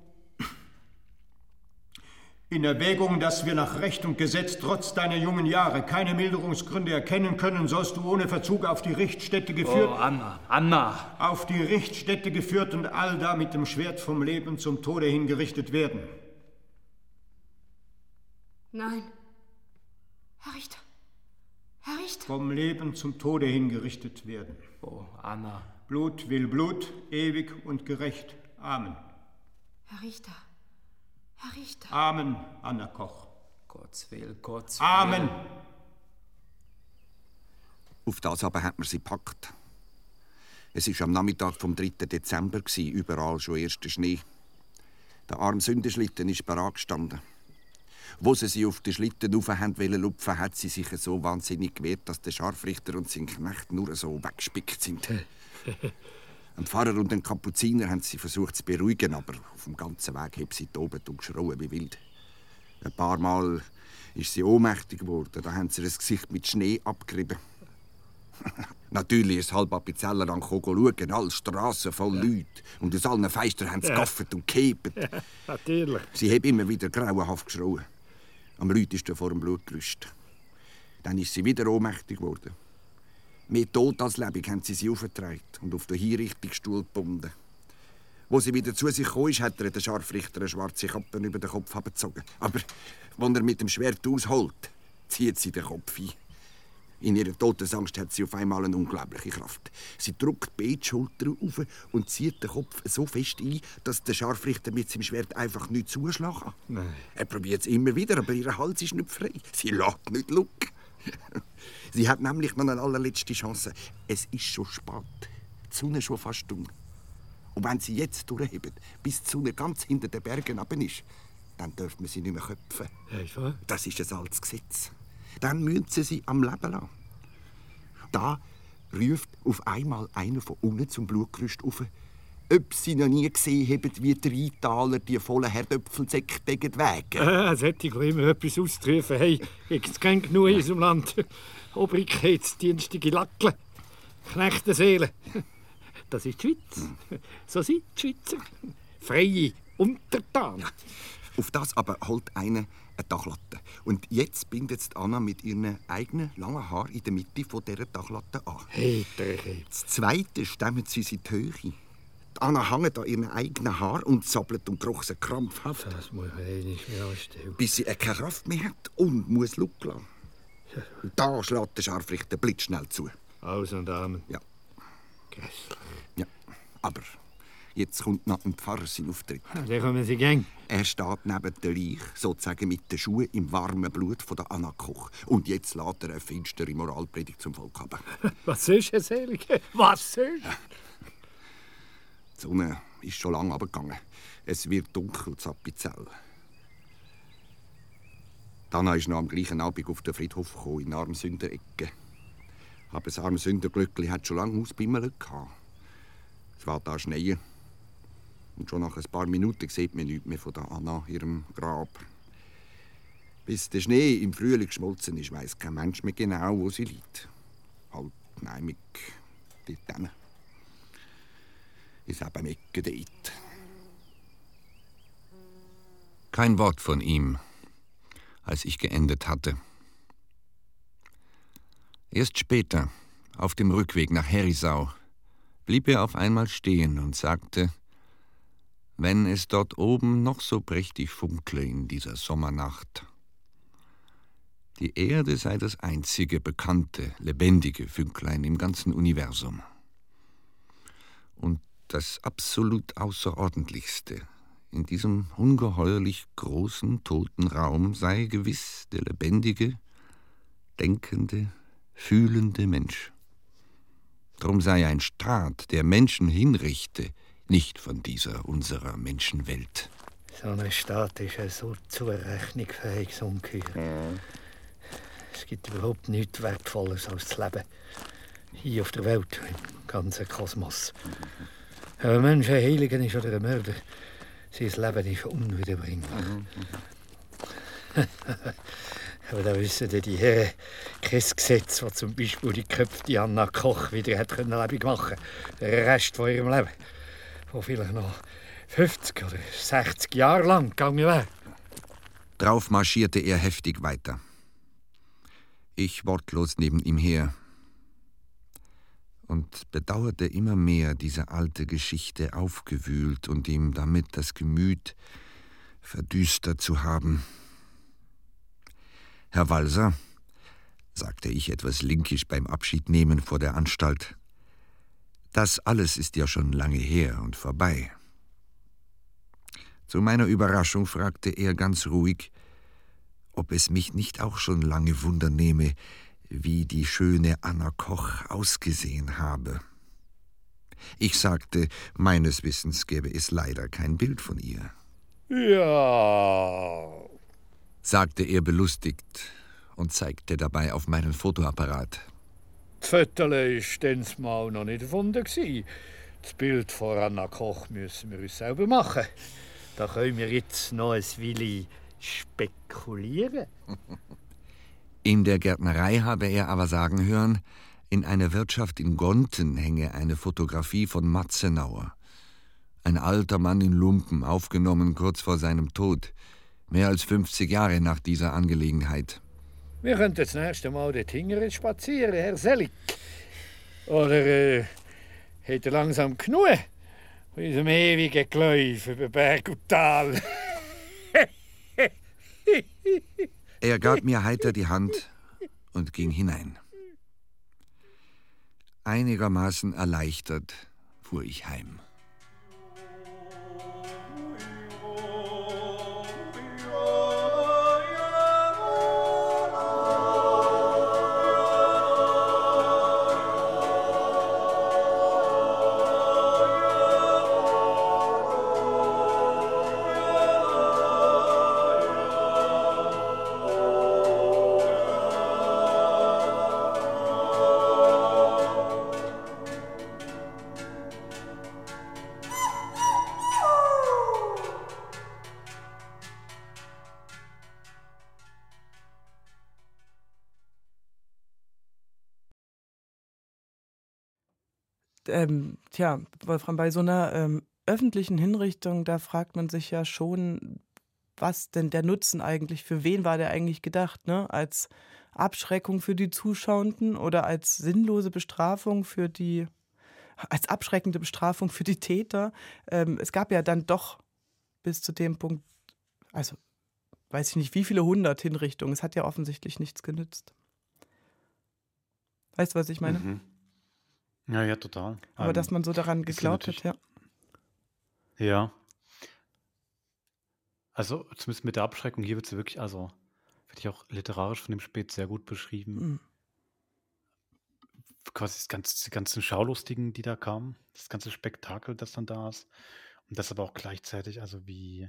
in Erwägung, dass wir nach Recht und Gesetz trotz deiner jungen Jahre keine Milderungsgründe erkennen können, sollst du ohne Verzug auf die Richtstätte geführt.
Oh, Anna, Anna!
Auf die Richtstätte geführt und allda mit dem Schwert vom Leben zum Tode hingerichtet werden.
Nein. Herr Richter. Richter.
Vom Leben zum Tode hingerichtet werden.
Oh, Anna.
Blut will Blut, ewig und gerecht. Amen.
Herr Richter. Herr Richter.
Amen, Anna Koch.
Gottes will, Gottes will.
Amen.
Auf das aber hat man sie gepackt. Es war am Nachmittag vom 3. Dezember, überall schon erster Schnee. Der arme Sündenschlitten ist bereit gestanden. Wo sie sie auf den Schlitten wollen lupfen, hat sie sich so wahnsinnig gewehrt, dass der Scharfrichter und sein Knecht nur so weggespickt sind. Ein Pfarrer und ein Kapuziner haben sie versucht zu beruhigen, aber auf dem ganzen Weg hat sie tobend und geschrauen wie wild. Ein paar Mal ist sie ohnmächtig geworden. Da haben sie ihr Gesicht mit Schnee abgerieben. Natürlich ist halb Appenzeller an schauen, alle Straßen voll Leute. Und aus allen Fenstern haben sie
Ja.
und gehebt.
Ja, natürlich.
Sie haben immer wieder grauenhaft geschrauen. Am lautesten vor dem Blutgerüst. Dann ist sie wieder ohnmächtig geworden. Mehr tot als lebendig haben sie sie aufgetragen und auf den Hinrichtungsstuhl gebunden. Wo sie wieder zu sich kam, hat er den Scharfrichter eine schwarze Kappe über den Kopf abgezogen. Aber wenn er mit dem Schwert ausholt, zieht sie den Kopf ein.
In ihrer Todesangst hat sie auf einmal eine unglaubliche Kraft. Sie drückt beide Schultern auf und zieht den Kopf so fest ein, dass der Scharfrichter mit seinem Schwert einfach nicht zuschlagen kann.
Nein.
Er probiert es immer wieder, aber ihr Hals ist nicht frei. Sie lässt nicht schauen. Sie hat nämlich noch eine allerletzte Chance. Es ist schon spät. Die Sonne ist schon fast dumm. Und wenn sie jetzt durchheben, bis die Sonne ganz hinter den Bergen runter ist, dann dürfen wir sie nicht mehr köpfen. Das ist ein altes Gesetz. Dann müssen sie sie am Leben lassen. Da ruft auf einmal einer von unten zum Blutgerüst auf, ob sie noch nie gesehen haben, wie die Rheintaler die vollen Herdöpfelsäcke wägen.
Äh, sollte ich immer etwas auszurufen. Hey, gibt's kein genug in unserem Land. Obrigkeitsdienstige Lackle, Knechtenseelen. Das ist die Schweiz. So sind die Schweizer. Freie Untertanen.
Auf das aber holt einer eine Dachlatte. Und jetzt bindet Anna mit ihren eigenen langen Haaren in der Mitte von dieser Dachlatte an.
Hey, der
Das zweite stemmen sie in die Höhe. Die Anna hängt an ihren eigenen Haar und zappelt und kroch sie krampfhaft.
Das muss man eh nicht mehr anstellen.
Bis sie keine Kraft mehr hat und muss lassen. Und da schlägt der Scharfrichter blitzschnell zu.
Aus und Amen.
Ja.
Grässlich.
Ja, aber jetzt kommt noch ein Pfarrer sein Auftritt.
Dann kommen sie gang.
Er steht neben der Leich, sozusagen mit den Schuhen im warmen Blut von der Anna Koch. Und jetzt lässt er eine finstere Moralpredigt zum Volk haben.
Was ist, Herr Selig? Was ist?
Die Sonne ist schon lange abgegangen. Es wird dunkel zu Appenzell. Dana ist noch am gleichen Abend auf den Friedhof gekommen, in Armsünderecke. Aber das Armsünderglöckli hat schon lange ausbimmelt gehabt. Es war da Schnee. Und schon nach ein paar Minuten sieht man nichts mehr von der Anna, ihrem Grab. Bis der Schnee im Frühling geschmolzen ist, weiß kein Mensch mehr genau, wo sie liegt. Halt, nein, dort hinten. Ist eben Ecke dort.
Kein Wort von ihm, als ich geendet hatte. Erst später, auf dem Rückweg nach Herisau, blieb er auf einmal stehen und sagte, wenn es dort oben noch so prächtig funkle in dieser Sommernacht. Die Erde sei das einzige bekannte, lebendige Fünklein im ganzen Universum. Und das absolut Außerordentlichste in diesem ungeheuerlich großen, toten Raum sei gewiss der lebendige, denkende, fühlende Mensch. Drum sei ein Staat, der Menschen hinrichte, nicht von dieser unserer Menschenwelt.
So ein Staat ist ja so zurechnungsfähig, so ungeheuer. Es gibt überhaupt nichts Wertvolles als das Leben. Hier auf der Welt, im ganzen Kosmos. Ob ein Mensch ein Heiliger ist oder ein Mörder, sein Leben ist unwiederbringlich. Aber da wissen die Herren kein Gesetz, das zum Beispiel die geköpfte Anna Koch wieder hat können lebendig machen Den Rest von ihrem Leben, wo vielleicht noch 50 oder 60 Jahre lang gegangen wäre.
Drauf marschierte er heftig weiter. Ich wortlos neben ihm her und bedauerte immer mehr, diese alte Geschichte aufgewühlt und ihm damit das Gemüt verdüstert zu haben. Herr Walser, sagte ich etwas linkisch beim Abschiednehmen vor der Anstalt, das alles ist ja schon lange her und vorbei. Zu meiner Überraschung fragte er ganz ruhig, ob es mich nicht auch schon lange wundernehme, wie die schöne Anna Koch ausgesehen habe. Ich sagte, meines Wissens gäbe es leider kein Bild von ihr.
Ja,
sagte er belustigt und zeigte dabei auf meinen Fotoapparat.
Fötterle war dann mal noch nicht erfunden. Das Bild von Anna Koch müssen wir uns selber machen. Da können wir jetzt noch ein Willi spekulieren.
In der Gärtnerei habe er aber sagen hören, in einer Wirtschaft in Gonten hänge eine Fotografie von Matzenauer. Ein alter Mann in Lumpen, aufgenommen kurz vor seinem Tod. Mehr als 50 Jahre nach dieser Angelegenheit.
Wir könnten das nächste Mal dort hingern spazieren, Herr Selig. Oder äh, hat er langsam genug von unserem ewigen Geläuf über Berg und Tal?
Er gab mir heiter die Hand und ging hinein. Einigermaßen erleichtert fuhr ich heim.
Tja, Wolfram, bei so einer ähm, öffentlichen Hinrichtung, da fragt man sich ja schon, was denn der Nutzen eigentlich, für wen war der eigentlich gedacht, ne? Als Abschreckung für die Zuschauenden oder als sinnlose Bestrafung für die, als abschreckende Bestrafung für die Täter. Ähm, es gab ja dann doch bis zu dem Punkt, also weiß ich nicht, wie viele hundert Hinrichtungen. Es hat ja offensichtlich nichts genützt. Weißt du, was ich meine?
Mhm. Ja, ja, total.
Aber ähm, dass man so daran geglaubt hat, ja.
Ja. Also zumindest mit der Abschreckung hier wird sie wirklich, also finde ich auch literarisch von dem Spät sehr gut beschrieben. Mhm. Quasi das ganze, die ganzen Schaulustigen, die da kamen, das ganze Spektakel, das dann da ist. Und das aber auch gleichzeitig, also wie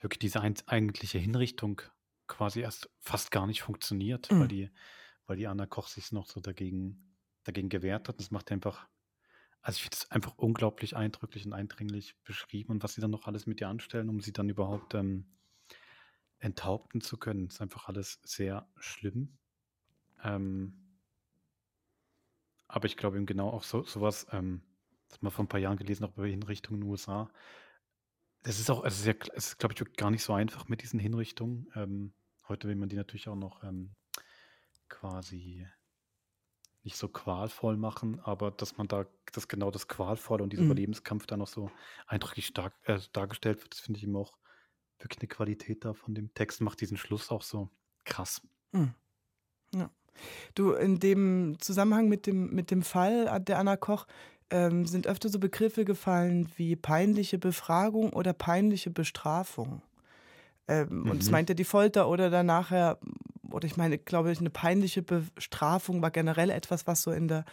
wirklich diese ein, eigentliche Hinrichtung quasi erst fast gar nicht funktioniert, mhm. weil die, weil die Anna Koch sich noch so dagegen dagegen gewehrt hat. Das macht einfach, also ich finde es einfach unglaublich eindrücklich und eindringlich beschrieben und was sie dann noch alles mit ihr anstellen, um sie dann überhaupt ähm, enthaupten zu können. Das ist einfach alles sehr schlimm. Ähm, aber ich glaube eben genau auch so, sowas, ähm, das haben wir vor ein paar Jahren gelesen, auch über Hinrichtungen in den USA. Es ist auch, ist, ja, es ist glaube ich, gar nicht so einfach mit diesen Hinrichtungen. Ähm, heute will man die natürlich auch noch ähm, quasi nicht so qualvoll machen, aber dass man da, dass genau das Qualvolle und dieser mhm. Überlebenskampf da noch so eindrücklich stark äh, dargestellt wird, das finde ich immer auch wirklich eine Qualität da von dem Text, macht diesen Schluss auch so krass.
Mhm. Ja. Du, in dem Zusammenhang mit dem, mit dem Fall der Anna Koch ähm, sind öfter so Begriffe gefallen wie peinliche Befragung oder peinliche Bestrafung. Ähm, mhm. Und es mhm. meinte die Folter oder dann nachher oder ich meine, glaube ich, eine peinliche Bestrafung war generell etwas, was so in der,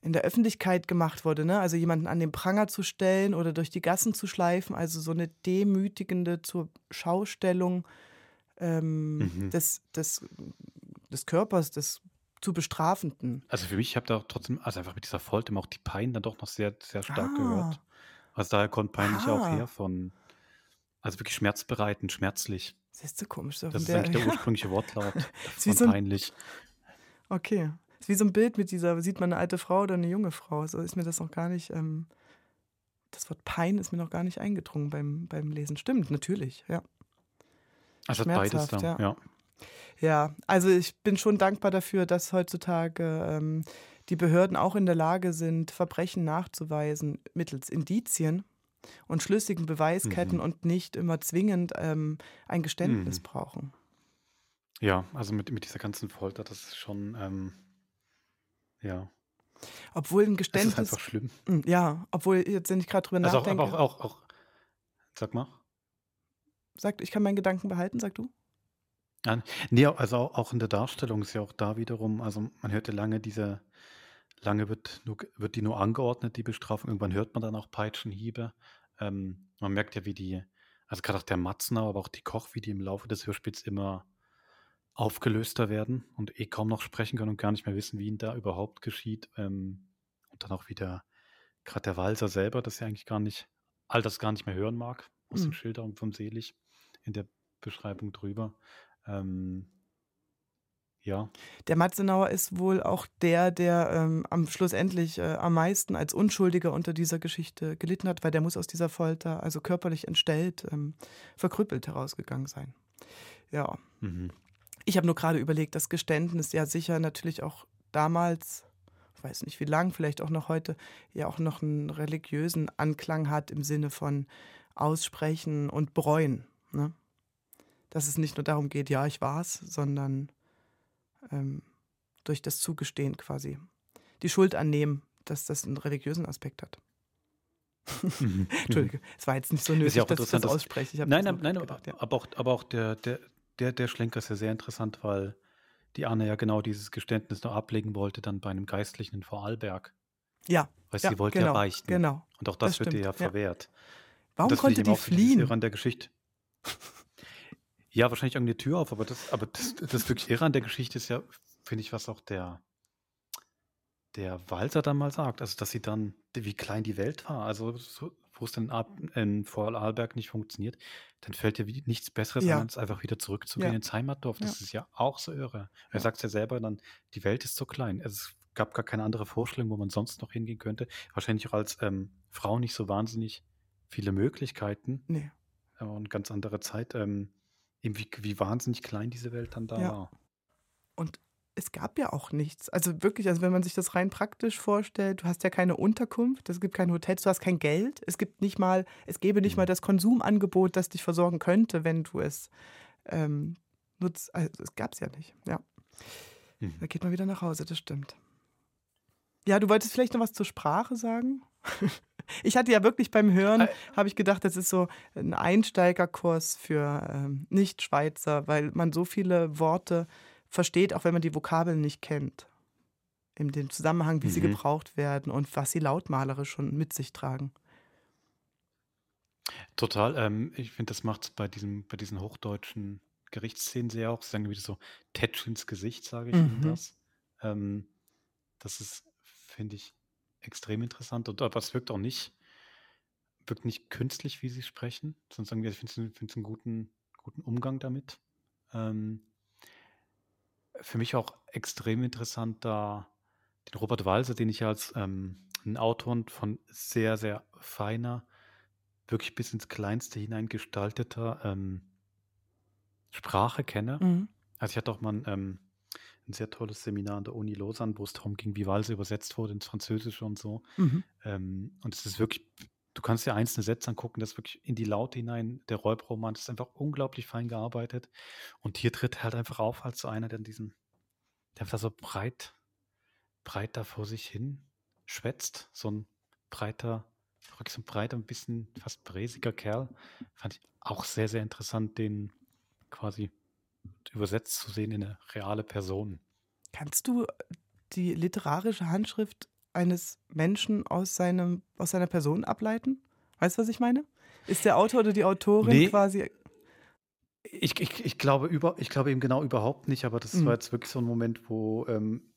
in der Öffentlichkeit gemacht wurde. Ne? Also jemanden an den Pranger zu stellen oder durch die Gassen zu schleifen, also so eine demütigende zur Schaustellung ähm, mhm. des, des, des Körpers, des zu Bestrafenden.
Also für mich, ich habe da trotzdem, also einfach mit dieser Folter auch die Pein dann doch noch sehr, sehr stark ah. gehört. Also daher kommt peinlich ah. auch her von, also wirklich schmerzbereitend, schmerzlich.
Das ist so komisch. So
das ist der, eigentlich der ursprüngliche Wortlaut von so ein, peinlich.
Okay. Das ist wie so ein Bild mit dieser, sieht man eine alte Frau oder eine junge Frau. So ist mir das noch gar nicht, ähm, das Wort Pein ist mir noch gar nicht eingedrungen beim, beim Lesen. Stimmt, natürlich, ja.
Also beides da, ja. ja.
Ja, also ich bin schon dankbar dafür, dass heutzutage ähm, die Behörden auch in der Lage sind, Verbrechen nachzuweisen mittels Indizien und schlüssigen Beweisketten mhm. und nicht immer zwingend ähm, ein Geständnis mhm. brauchen.
Ja, also mit, mit dieser ganzen Folter, das ist schon, ähm, ja.
Obwohl ein Geständnis.
Das ist einfach schlimm.
Hm, ja, obwohl, jetzt, wenn ich gerade drüber also nachdenke.
Aber auch, auch, auch, sag mal.
Sag, ich kann meinen Gedanken behalten, sag du?
Ja, nee, also auch in der Darstellung ist ja auch da wiederum, also man hörte lange diese, lange wird, nur, wird die nur angeordnet, die Bestrafung. Irgendwann hört man dann auch Peitschenhiebe. Ähm, man merkt ja, wie die, also gerade auch der Matznau, aber auch die Koch, wie die im Laufe des Hörspiels immer aufgelöster werden und eh kaum noch sprechen können und gar nicht mehr wissen, wie ihnen da überhaupt geschieht. Ähm, und dann auch wieder gerade der Walser selber, das ja eigentlich gar nicht, all das gar nicht mehr hören mag, aus mhm. den Schilderungen vom Selig in der Beschreibung drüber. Ähm, ja.
Der Matzenauer ist wohl auch der, der ähm, am schlussendlich äh, am meisten als Unschuldiger unter dieser Geschichte gelitten hat, weil der muss aus dieser Folter, also körperlich entstellt, ähm, verkrüppelt herausgegangen sein. Ja. Mhm. Ich habe nur gerade überlegt, das Geständnis ja sicher natürlich auch damals, ich weiß nicht wie lang, vielleicht auch noch heute, ja auch noch einen religiösen Anklang hat im Sinne von Aussprechen und Bereuen. Ne? Dass es nicht nur darum geht, ja, ich war's, sondern ähm, durch das Zugestehen quasi. Die Schuld annehmen, dass das einen religiösen Aspekt hat.
Mhm.
Entschuldige, es war jetzt nicht so nötig,
ja
dass ich das ausspreche. Ich
Nein, nein, nein,
gedacht, ja.
aber auch, aber auch der, der, der, der Schlenker ist ja sehr interessant, weil die Anne ja genau dieses Geständnis noch ablegen wollte, dann bei einem Geistlichen in Vorarlberg.
Ja,
Weil
ja,
sie wollte
genau,
ja beichten.
genau.
Und auch das,
Das
wird ihr
stimmt,
ja
ja.
verwehrt.
Warum konnte die fliehen?
An der Geschichte. Ja, wahrscheinlich irgendeine Tür auf, aber das, aber das, das wirklich Irre an der Geschichte ist ja, finde ich, was auch der, der Walser dann mal sagt. Also, dass sie dann, wie klein die Welt war. Also, so, wo es dann ab, in Vorarlberg nicht funktioniert, dann fällt dir nichts Besseres
Ja.
an, als einfach wieder zurückzugehen
Ja.
ins Heimatdorf. Das
Ja.
ist ja auch so irre. Er sagt ja selber dann, die Welt ist so klein. Es gab gar keine andere Vorstellung, wo man sonst noch hingehen könnte. Wahrscheinlich auch als ähm, Frau nicht so wahnsinnig viele Möglichkeiten.
Nee.
Und ganz andere Zeit. Ähm, eben wie, wie wahnsinnig klein diese Welt dann da
Ja.
war.
Und es gab ja auch nichts. Also wirklich, also wenn man sich das rein praktisch vorstellt, du hast ja keine Unterkunft, es gibt kein Hotel, du hast kein Geld, es gibt nicht mal, es gäbe nicht mal das Konsumangebot, das dich versorgen könnte, wenn du es ähm, nutzt. Also es gab es ja nicht, ja.
Mhm.
Da geht man wieder nach Hause, das stimmt. Ja, du wolltest vielleicht noch was zur Sprache sagen? Ich hatte ja wirklich beim Hören,
Äh.
habe ich gedacht, das ist so ein Einsteigerkurs für ähm, Nicht-Schweizer, weil man so viele Worte versteht, auch wenn man die Vokabeln nicht kennt. In dem Zusammenhang, wie sie
Mhm.
gebraucht werden und was sie lautmalerisch schon mit sich tragen.
Total. Ähm, ich finde, das macht bei, diesem, bei diesen hochdeutschen Gerichtsszenen sehr auch, sagen wieder so Tätsch ins Gesicht, sage ich Ihnen
Mhm.
das. Ähm, das ist, finde ich, extrem interessant. Und aber es wirkt auch nicht, wirkt nicht künstlich, wie sie sprechen, sondern sagen wir, ich finde es einen guten, guten Umgang damit. Ähm, für mich auch extrem interessant, da den Robert Walser, den ich ja als ähm, einen Autor von sehr, sehr feiner, wirklich bis ins Kleinste hinein gestalteter ähm, Sprache kenne.
Mhm.
Also ich hatte auch mal ein, ähm, ein sehr tolles Seminar an der Uni Lausanne, wo es darum ging, wie Walser übersetzt wurde ins Französische und so.
Mhm.
Ähm, und es ist wirklich, du kannst dir einzelne Sätze angucken, das ist wirklich in die Laute hinein, der Räubroman, ist einfach unglaublich fein gearbeitet. Und hier tritt er halt einfach auf als so einer, der diesen, der einfach so breit, breit da vor sich hin schwätzt. So ein breiter, wirklich so ein breiter, ein bisschen fast bräsiger Kerl. Fand ich auch sehr, sehr interessant, den quasi übersetzt zu sehen in eine reale Person.
Kannst du die literarische Handschrift eines Menschen aus, seinem, aus seiner Person ableiten? Weißt du, was ich meine? Ist der Autor oder die Autorin
Nee.
quasi.
Ich, ich, ich, glaube über, ich glaube eben genau überhaupt nicht, aber das
Mhm.
war jetzt wirklich so ein Moment, wo ähm,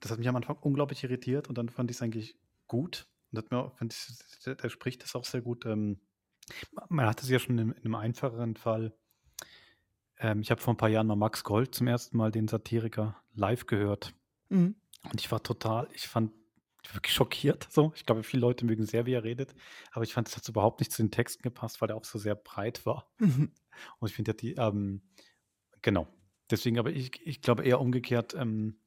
das hat mich am Anfang unglaublich irritiert und dann fand ich es eigentlich gut. Und hat mir, fand ich, der, der spricht das auch sehr gut. Ähm, man hatte es ja schon in, in einem einfacheren Fall. Ähm, ich habe vor ein paar Jahren mal Max Gold zum ersten Mal den Satiriker live gehört.
Mhm.
Und ich war total, ich fand wirklich schockiert. So, ich glaube, viele Leute mögen sehr, wie er redet, aber ich fand, es hat überhaupt nicht zu den Texten gepasst, weil er auch so sehr breit war.
Mhm.
Und ich finde ja die, ähm, genau. Deswegen, aber ich, ich glaube eher umgekehrt, ähm,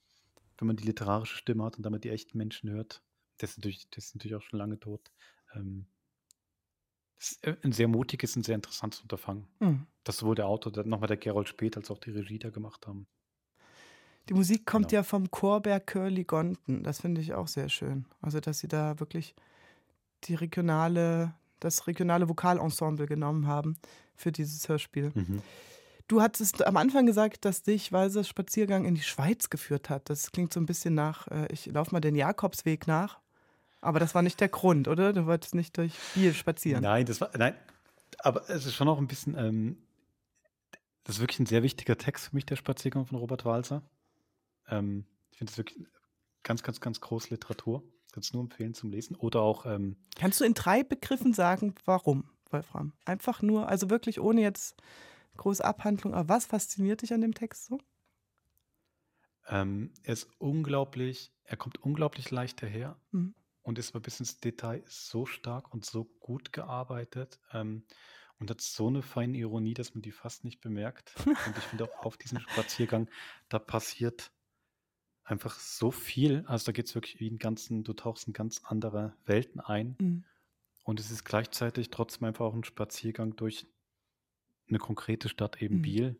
wenn man die literarische Stimme hat und damit die echten Menschen hört, das ist natürlich, das ist natürlich auch schon lange tot. Ähm, äh, ein sehr mutiges und sehr interessantes Unterfangen.
Mhm.
Das sowohl der Autor, nochmal der Gerold Speth, als auch die Regie da gemacht haben.
Die Musik kommt
Genau.
ja vom Chorberg Curly Gonten. Das finde ich auch sehr schön. Also, dass sie da wirklich die regionale, das regionale Vokalensemble genommen haben für dieses Hörspiel.
Mhm.
Du hattest am Anfang gesagt, dass dich Walsers Spaziergang in die Schweiz geführt hat. Das klingt so ein bisschen nach, äh, ich laufe mal den Jakobsweg nach. Aber das war nicht der Grund, oder? Du wolltest nicht durch Biel spazieren.
Nein, das war, nein, aber es ist schon auch ein bisschen, ähm, das ist wirklich ein sehr wichtiger Text für mich, der Spaziergang von Robert Walser. Ähm, ich finde es wirklich ganz, ganz, ganz große Literatur. Kann es nur empfehlen zum Lesen. Oder auch, ähm,
Kannst du in drei Begriffen sagen, warum, Wolfram? Einfach nur, also wirklich ohne jetzt große Abhandlung, aber was fasziniert dich an dem Text so?
ähm, er ist unglaublich, er kommt unglaublich leicht daher
Mhm.
Und ist aber bis ins Detail so stark und so gut gearbeitet ähm, und hat so eine feine Ironie, dass man die fast nicht bemerkt. und ich finde auch auf diesem Spaziergang, da passiert einfach so viel. Also da geht es wirklich wie in ganzen, du tauchst in ganz andere Welten ein.
Mhm.
Und es ist gleichzeitig trotzdem einfach auch ein Spaziergang durch eine konkrete Stadt, eben
Mhm.
Biel.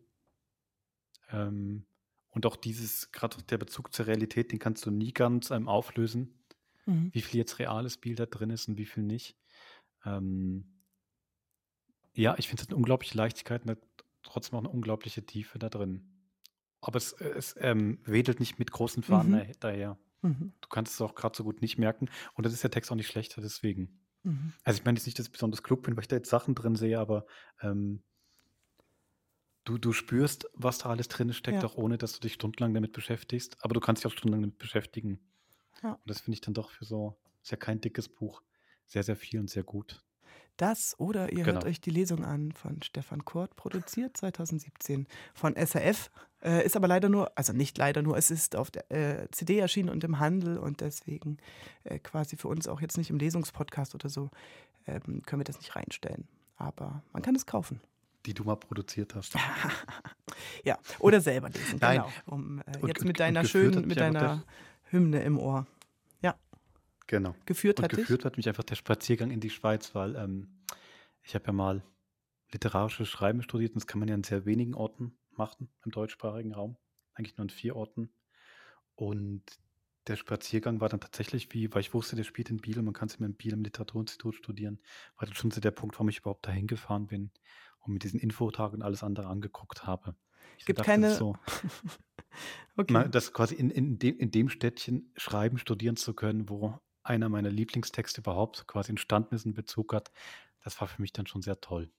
Ähm, und auch dieses, gerade der Bezug zur Realität, den kannst du nie ganz ähm, auflösen. Mhm. wie viel jetzt reales Spiel da drin ist und wie viel nicht. Ähm, ja, ich finde es eine unglaubliche Leichtigkeit und trotzdem auch eine unglaubliche Tiefe da drin. Aber es, es ähm, wedelt nicht mit großen Fahnen mhm. daher. Mhm. Du kannst es auch gerade so gut nicht merken. Und das ist der Text auch nicht schlechter, deswegen. Mhm. Also ich meine jetzt nicht, dass ich besonders klug bin, weil ich da jetzt Sachen drin sehe, aber ähm, du, du spürst, was da alles drin steckt, ja. auch ohne, dass du dich stundenlang damit beschäftigst. Aber du kannst dich auch stundenlang damit beschäftigen. Ja. Und das finde ich dann doch für so, ist ja kein dickes Buch, sehr, sehr viel und sehr gut.
Das oder ihr genau. hört euch die Lesung an von Stefan Kurt, produziert 2017 von SRF. Äh, ist aber leider nur, also nicht leider nur, es ist auf der äh, CD erschienen und im Handel und deswegen äh, quasi für uns auch jetzt nicht im Lesungspodcast oder so ähm, können wir das nicht reinstellen. Aber man kann es kaufen.
Die du mal produziert hast.
ja, oder selber lesen, Nein. genau. Um, äh, jetzt mit deiner schönen, mit deiner Hymne im Ohr.
Genau.
Geführt
und
hat
geführt dich? hat mich einfach der Spaziergang in die Schweiz, weil ähm, ich habe ja mal literarisches Schreiben studiert und das kann man ja in sehr wenigen Orten machen im deutschsprachigen Raum. Eigentlich nur in vier Orten. Und der Spaziergang war dann tatsächlich wie, weil ich wusste, der spielt in Biel und man kann es immer in Biel im Literaturinstitut studieren, war das schon so der Punkt, warum ich überhaupt dahin gefahren bin und mit diesen Infotagen und alles andere angeguckt habe.
Es gibt dachte, keine.
So, okay. das quasi in, in, dem, in dem Städtchen schreiben, studieren zu können, wo einer meiner Lieblingstexte überhaupt quasi entstanden ist, in Bezug hat, das war für mich dann schon sehr toll.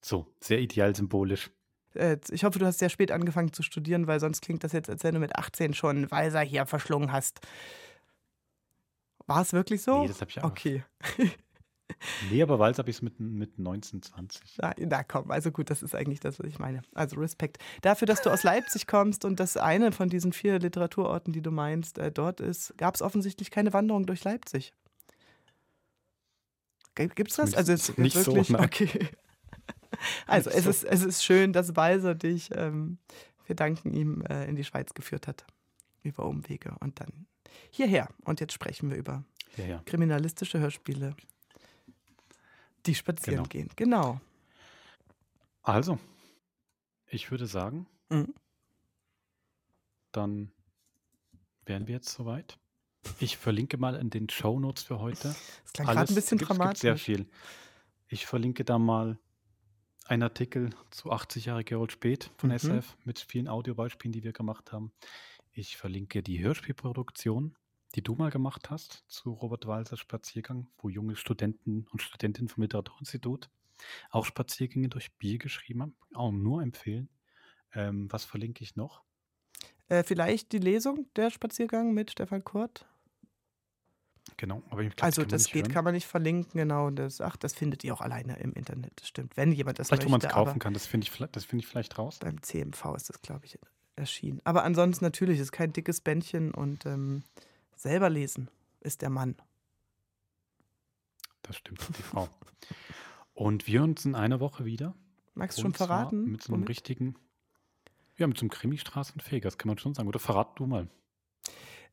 So, sehr ideal symbolisch.
Äh, ich hoffe, du hast sehr spät angefangen zu studieren, weil sonst klingt das jetzt, als wenn du mit 18 schon Weiser hier verschlungen hast. War es wirklich so?
Nee, das habe ich auch.
Okay.
Nee, aber Walz habe ich es mit, mit 19, 20.
Na, na komm, also gut, das ist eigentlich das, was ich meine. Also Respekt. Dafür, dass du aus Leipzig kommst und dass eine von diesen vier Literaturorten, die du meinst, äh, dort ist, gab es offensichtlich keine Wanderung durch Leipzig. Gibt es das? Also
jetzt, nicht wirklich?
so. Okay. Also es, ist, es ist schön, dass Walser dich, ähm, wir danken ihm, äh, in die Schweiz geführt hat. Über Umwege und dann hierher. Und jetzt sprechen wir über
ja,
kriminalistische Hörspiele die spazieren genau. gehen, genau.
Also, ich würde sagen, mhm. dann wären wir jetzt soweit. Ich verlinke mal in den Show Notes für heute.
Das klang gerade ein bisschen
gibt,
dramatisch.
Gibt sehr viel. Ich verlinke da mal einen Artikel zu 80 Jahre Gerold Spät von mhm. SF mit vielen Audiobeispielen, die wir gemacht haben. Ich verlinke die Hörspielproduktion die du mal gemacht hast zu Robert Walsers Spaziergang, wo junge Studenten und Studentinnen vom Literaturinstitut auch Spaziergänge durch Bier geschrieben haben. Auch nur empfehlen. Ähm, was verlinke ich noch?
Äh, vielleicht die Lesung, der Spaziergang mit Stefan Kurt.
Genau, aber
ich glaub, Also das, das geht, hören. kann man nicht verlinken, genau. Das, ach, das findet ihr auch alleine im Internet, das stimmt. Wenn jemand das
vielleicht,
möchte.
Wo man es kaufen kann, das finde ich, find ich vielleicht raus.
Beim CMV ist das, glaube ich, erschienen. Aber ansonsten natürlich, ist kein dickes Bändchen und ähm, Selber lesen ist der Mann.
Das stimmt, die Frau. Und wir uns in einer Woche wieder.
Magst du schon verraten?
Mit so einem womit? richtigen, ja, mit so einem Krimi-Straßenfeger, das kann man schon sagen. Oder verrat du mal.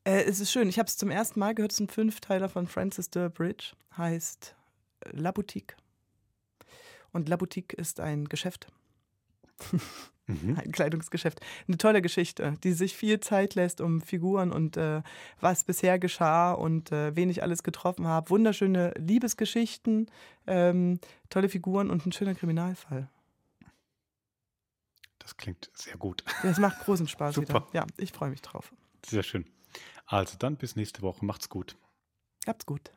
Äh, es ist schön. Ich habe es zum ersten Mal gehört. Es ist ein Fünfteiler von Francis Durbridge. Heißt äh, La Boutique. Und La Boutique ist ein Geschäft. Mhm. Ein Kleidungsgeschäft. Eine tolle Geschichte, die sich viel Zeit lässt um Figuren und äh, was bisher geschah und äh, wen ich alles getroffen habe. Wunderschöne Liebesgeschichten, ähm, tolle Figuren und ein schöner Kriminalfall.
Das klingt sehr gut.
Das macht großen Spaß Super. wieder. Ja, ich freue mich drauf.
Sehr schön. Also dann bis nächste Woche. Macht's gut.
Habt's gut.